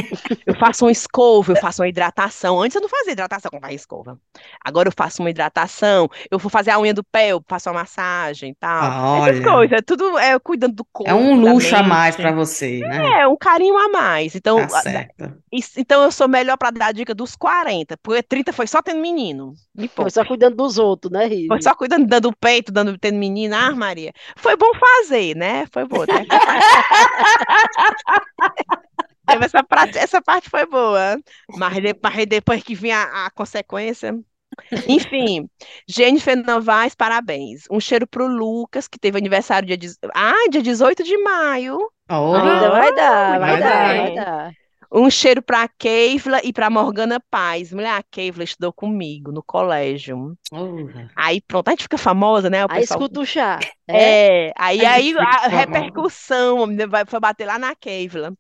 Eu faço uma escova, eu faço uma hidratação. Antes eu não fazia hidratação com a escova. Agora eu faço uma hidratação, eu vou fazer a unha do pé, eu faço uma massagem e tal. Ah, Essas olha. coisas, é tudo é cuidando do corpo, É um luxo a mais pra você, né? É, um carinho a mais. Então, Tá então eu sou melhor para dar a dica dos 40, porque 30 foi só tendo menino. Me Foi só cuidando dos outros, né, Rive? Foi só cuidando, dando peito, dando, tendo menina, ah, Maria. Foi bom fazer, né? Foi bom. né? Essa, parte, essa parte foi boa. Mas, de- mas depois que vinha a, a consequência. Enfim, Jennifer Novaes, parabéns. Um cheiro pro Lucas, que teve aniversário dia, dez- ah, dia 18 de maio. Ó, Ainda vai dar, vai vai dar, dar, vai dar. Um cheiro pra Keivla e pra Morgana Paz. Mulher, a Keivla estudou comigo no colégio. Porra. Aí pronto, a gente fica famosa, né? O Aí pessoal escuta o chá. É? É, aí, Aí a repercussão a vai, foi bater lá na Keivla.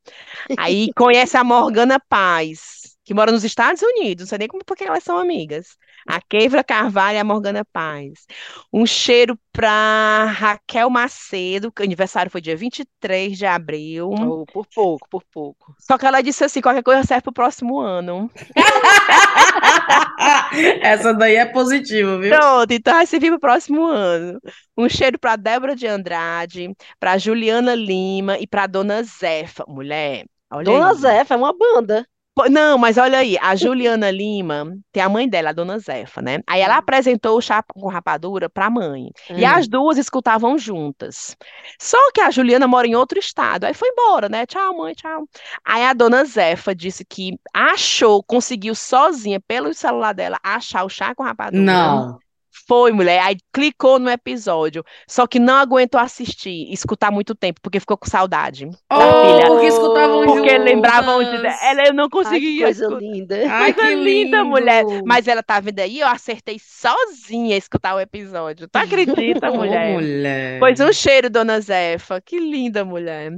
Aí conhece a Morgana Paz, que mora nos Estados Unidos, não sei nem como porque elas são amigas. A Keivla Carvalho e a Morgana Paz. Um cheiro pra Raquel Macedo, que o aniversário foi dia 23 de abril. Ou por pouco, por pouco. Só que ela disse assim: qualquer coisa serve pro próximo ano. Essa daí é positiva, viu? Pronto, então vai servir pro próximo ano. Um cheiro para Débora de Andrade, para Juliana Lima e para Dona Zefa. Mulher, olha Dona aí. Zefa é uma banda. Não, mas olha aí, a Juliana Lima tem a mãe dela, a Dona Zefa, né? Aí ela apresentou o chá com rapadura para a mãe. E Hum. as duas escutavam juntas. Só que a Juliana mora em outro estado. Aí foi embora, né? Tchau, mãe, tchau. Aí a Dona Zefa disse que achou, conseguiu sozinha, pelo celular dela, achar o chá com rapadura. Não. Foi, mulher. Aí clicou no episódio. Só que não aguentou assistir, escutar muito tempo, porque ficou com saudade da Oh, filha. porque escutavam Porque lembravam de. juntas. Ela, eu não Ai, que conseguia coisa escutar. linda. Ai, Coisa que linda, lindo. mulher. Mas ela tá vendo aí, eu acertei sozinha escutar o episódio. Tu acredita, mulher? mulher. Pois um cheiro, dona Zefa. Que linda, mulher.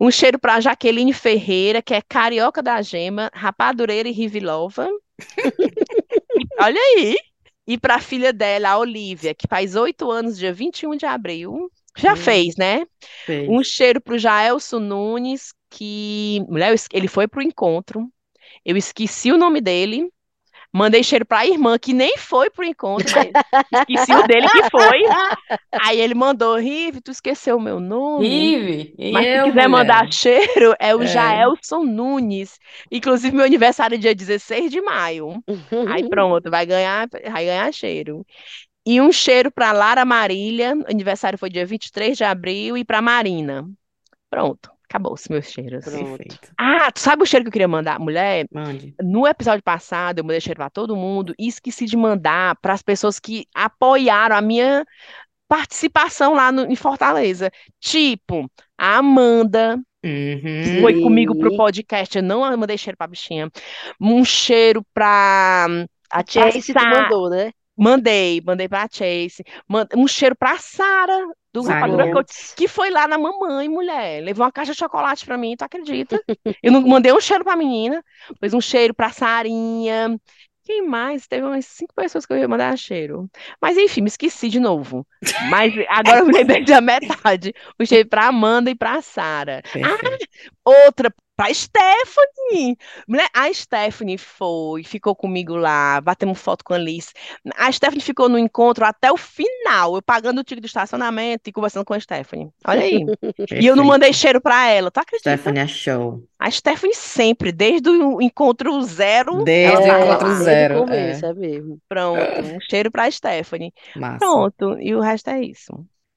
Um cheiro pra Jaqueline Ferreira, que é carioca da gema, rapadureira e rivilova. Olha aí. E pra filha dela, a Olivia, que faz oito anos, dia 21 de abril. Já Hum. fez, né? Fez. Um cheiro pro Jaelson Nunes, que. Mulher, ele foi pro encontro. Eu esqueci o nome dele. Mandei cheiro pra irmã, que nem foi pro encontro, mas esqueci o dele que foi. Aí ele mandou, Rive, tu esqueceu o meu nome? Rive, Mas se eu, quiser mulher? mandar cheiro, é o É. Jaelson Nunes. Inclusive, meu aniversário é dia 16 de maio. Aí pronto, vai ganhar, vai ganhar cheiro. E um cheiro para Lara Marília, aniversário foi dia 23 de abril, e para Marina. Pronto, acabou-se meus cheiros. Pronto. Perfeito. Ah, tu sabe o cheiro que eu queria mandar? Mulher, Mande. no episódio passado eu mandei cheiro para todo mundo e esqueci de mandar para as pessoas que apoiaram a minha participação lá no- em Fortaleza. Tipo, a Amanda, Uhum. foi comigo pro podcast, eu não mandei cheiro pra bichinha. Um cheiro pra. A Chase Passar. mandou, né? Mandei, mandei pra Chase. Um cheiro pra Sara, do Coach, Putz. que foi lá na mamãe, mulher. Levou uma caixa de chocolate pra mim, tu acredita? Eu não mandei um cheiro pra menina, pois um cheiro pra Sarinha. Quem mais? Teve umas cinco pessoas que eu ia mandar cheiro. Mas enfim, me esqueci de novo. Mas agora eu me lembrei da metade. O cheiro pra Amanda e pra Sara. Perfeito. Outra pra Stephanie. Mulher, a Stephanie foi, ficou comigo lá, batemos foto com a Alice. A Stephanie ficou no encontro até o final, eu pagando o ticket do estacionamento e conversando com a Stephanie. Olha aí. E eu não mandei cheiro pra ela, tu acredita? Stephanie é show. A Stephanie sempre, desde o encontro zero, Desde o encontro lá. desde zero, o começo, é mesmo. Pronto, um cheiro pra Stephanie. Massa. Pronto, e o resto é isso.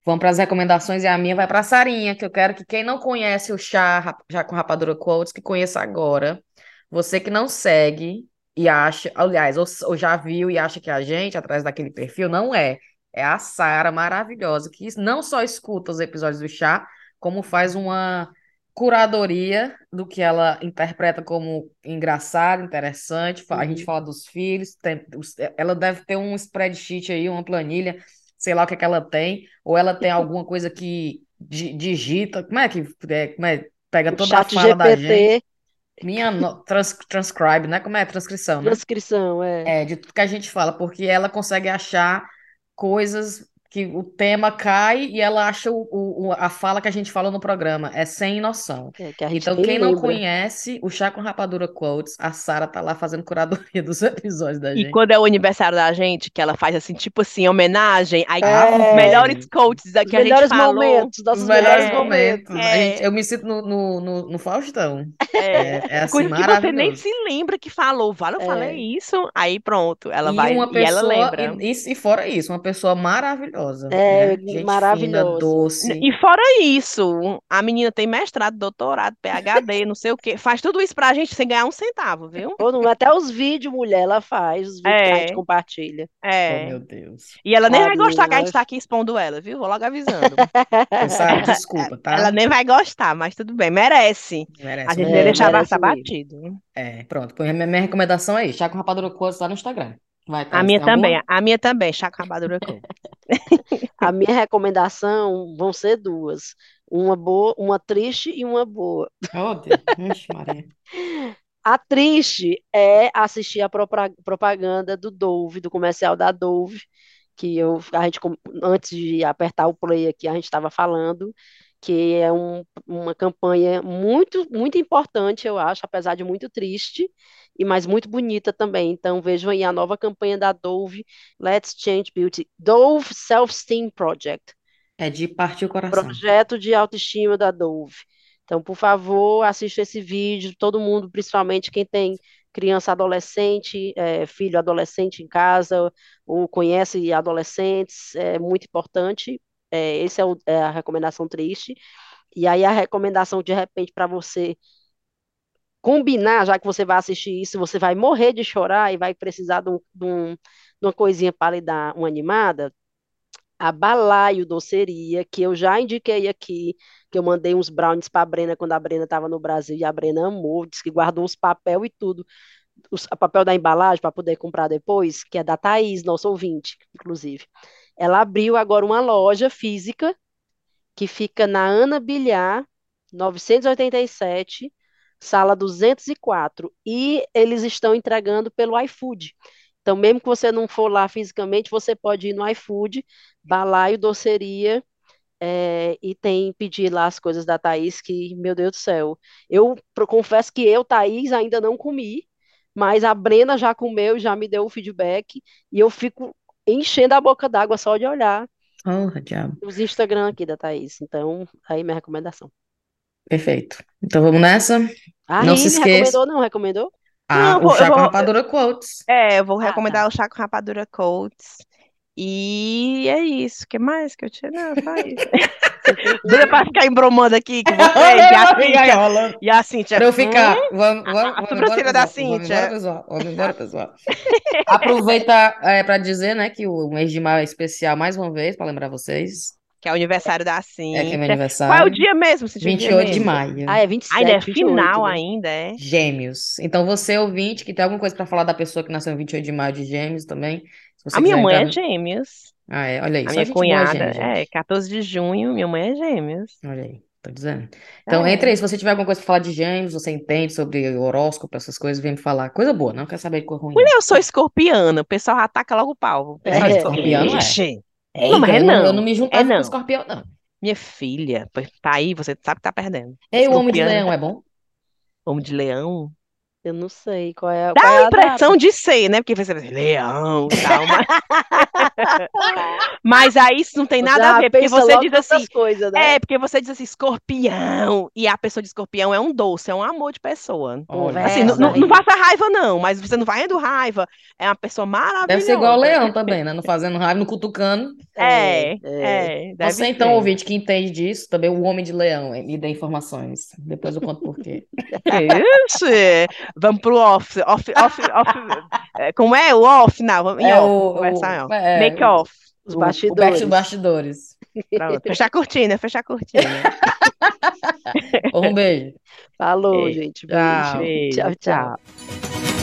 Vamos para as recomendações e a minha vai para a Sarinha, que eu quero que quem não conhece o chá, já com rapadura quotes, que conheça agora. Você que não segue e acha, aliás, ou, ou já viu e acha que é a gente, atrás daquele perfil, não é. É a Sara maravilhosa, que não só escuta os episódios do chá, como faz uma curadoria do que ela interpreta como engraçado, interessante. A gente Uhum. fala dos filhos, tem- ela deve ter um spreadsheet aí, uma planilha sei lá o que é que ela tem, ou ela tem alguma coisa que di- digita, como é que é, como é, pega toda a fala da gente, GPT, minha no- trans, transcribe, né? Como é transcrição, né? transcrição, é. É, de tudo que a gente fala, porque ela consegue achar coisas que o tema cai e ela acha o, o- a fala que a gente fala no programa. É sem noção. É, que a gente Então, quem não lembra. conhece o Chá com Rapadura Quotes, a Sara tá lá fazendo curadoria dos episódios da E gente. quando é o aniversário da gente, que ela faz assim, tipo assim, homenagem, aí É. os melhores coaches da Os que a gente melhores falou. momentos, Os nossos melhores melhores momentos. momentos. É. gente- eu me sinto no, no, no, no Faustão. É. É, é assim, Coisa que você nem se lembra que falou. Vale, eu É. falei isso. Aí pronto, ela E vai uma e ela pessoa, lembra. e, e, e fora isso, uma pessoa maravilhosa, É, né? Gente fina, maravilhosa. doce. E fora isso, a menina tem mestrado, doutorado, PhD, não sei o quê. Faz tudo isso pra gente sem ganhar um centavo, viu? Até os vídeos, mulher, ela faz, os vídeos que a gente É. compartilha. Oh, É. meu Deus. E ela nem vai gostar que a gente tá aqui expondo ela, viu? Vou logo avisando. Sabe, desculpa, tá? Ela nem vai gostar, mas tudo bem, merece. Merece, A gente É, deixar merece mesmo. batido. É, pronto. Minha, minha recomendação aí. Chá com Rapadura Quotes lá no Instagram. Vai, A Thaís, minha alguma? também, a minha também, chá com rapadura com. A minha recomendação vão ser duas. Uma boa, uma triste e uma boa. Oh, Deus. Maria. A triste é assistir a propa- propaganda do Dove, do comercial da Dove, que eu, a gente, antes de apertar o play aqui, a gente estava falando, que é um- uma campanha muito, muito importante, eu acho, apesar de muito triste, e mas muito bonita também. Então vejam aí a nova campanha da Dove, Let's Change Beauty, Dove Self-Esteem Project. É de partir o coração. Projeto de autoestima da Dove. Então, por favor, assista esse vídeo. Todo mundo, principalmente quem tem criança adolescente, é, filho adolescente em casa, ou conhece adolescentes, é muito importante. É, esse é, é a recomendação triste. E aí a recomendação, de repente, para você combinar, já que você vai assistir isso, você vai morrer de chorar e vai precisar de, um- de um- de uma coisinha para lhe dar uma animada a Balaio Doceria, que eu já indiquei aqui, que eu mandei uns brownies para a Brena quando a Brena estava no Brasil e a Brena amou, disse que guardou os papel e tudo, os, o papel da embalagem para poder comprar depois, que é da Thaís, nosso ouvinte, inclusive. Ela abriu agora uma loja física que fica na Ana Bilhar, 987, sala 204, e eles estão entregando pelo iFood. Então, mesmo que você não for lá fisicamente, você pode ir no iFood, Balaio Doceria, é, e tem pedir lá as coisas da Thaís, que, meu Deus do céu, eu confesso que eu, Thaís, ainda não comi, mas a Brena já comeu e já me deu o feedback, e eu fico enchendo a boca d'água só de olhar diabo. os Instagram aqui da Thaís. Então, aí minha recomendação. Perfeito. Então vamos nessa. A Não se esqueça. recomendou, não recomendou? Ah, Não, o vou- com vou- Rapadura Quotes. É, eu vou Ah, recomendar tá. o chá com rapadura Coats. E é isso. O que mais que eu tinha? Não, isso. Dura pra ficar embromando aqui com vocês. E a Cíntia. enrolando. E a Cíntia. Pra eu ficar. hum, Vamos, vamos, a vamos sobrancelha embora, da. Vamos Cíntia. embora, pessoal. Vamos embora, pessoal. Aproveitar é, para dizer, né, que o mês de maio é especial mais uma vez, para lembrar vocês. Que é o aniversário da É que é meu Cíntia. Qual é o aniversário. dia mesmo? Dia 28 de mesmo? maio. Ah, é 27, Ainda é 28, final né? ainda, é? Gêmeos. Então, você, ouvinte, que tem alguma coisa para falar da pessoa que nasceu em 28 de maio de Gêmeos também. Se você A minha mãe entrar é gêmeos. Ah, é. Olha aí. A minha cunhada é gente. 14 de junho, minha mãe é gêmeos. Olha aí. Tô dizendo. Então, É. entre aí. Se você tiver alguma coisa para falar de Gêmeos, você entende sobre horóscopo, essas coisas, vem me falar. Coisa boa, não quer saber de coisa ruim. Mulher, eu sou escorpiana, o pessoal ataca logo o pau. O pessoal É, escorpiano é. "Ixi, É, Não, mas é eu não, eu não. me É juntava com não. escorpião, não. Minha filha, tá aí, você sabe que tá perdendo. Ei, o Homem de Leão é bom? homem de leão. Eu não sei qual é, Dá qual é a a impressão data. de ser, né? Porque você pensa, leão e tal, mas... mas aí isso não tem nada a já ver, porque pensa você logo diz assim, coisas, né? é, porque você diz assim, escorpião, e a pessoa de escorpião é um doce, é um amor de pessoa. Olha Assim, não, não, não passa raiva, não, mas você não vai indo raiva, é uma pessoa Deve ser igual o maravilhosa. leão também, né? Não fazendo raiva, não cutucando. É, é. é, deve Você, então, ser. ouvinte, que entende disso, também o Homem de Leão, me dê informações. Depois eu conto por quê. Ixi, vamos pro off, off, off, off, é, como é o off? Não, vamos em É off, o- conversar, o- é, Make off, Os O- o bastidores. back- bastidores. Pronto, fechar a cortina, fechar a cortina. Um beijo. Falou, Beijo. gente. Tchau. Beijo. Beijo, Tchau, tchau. tchau.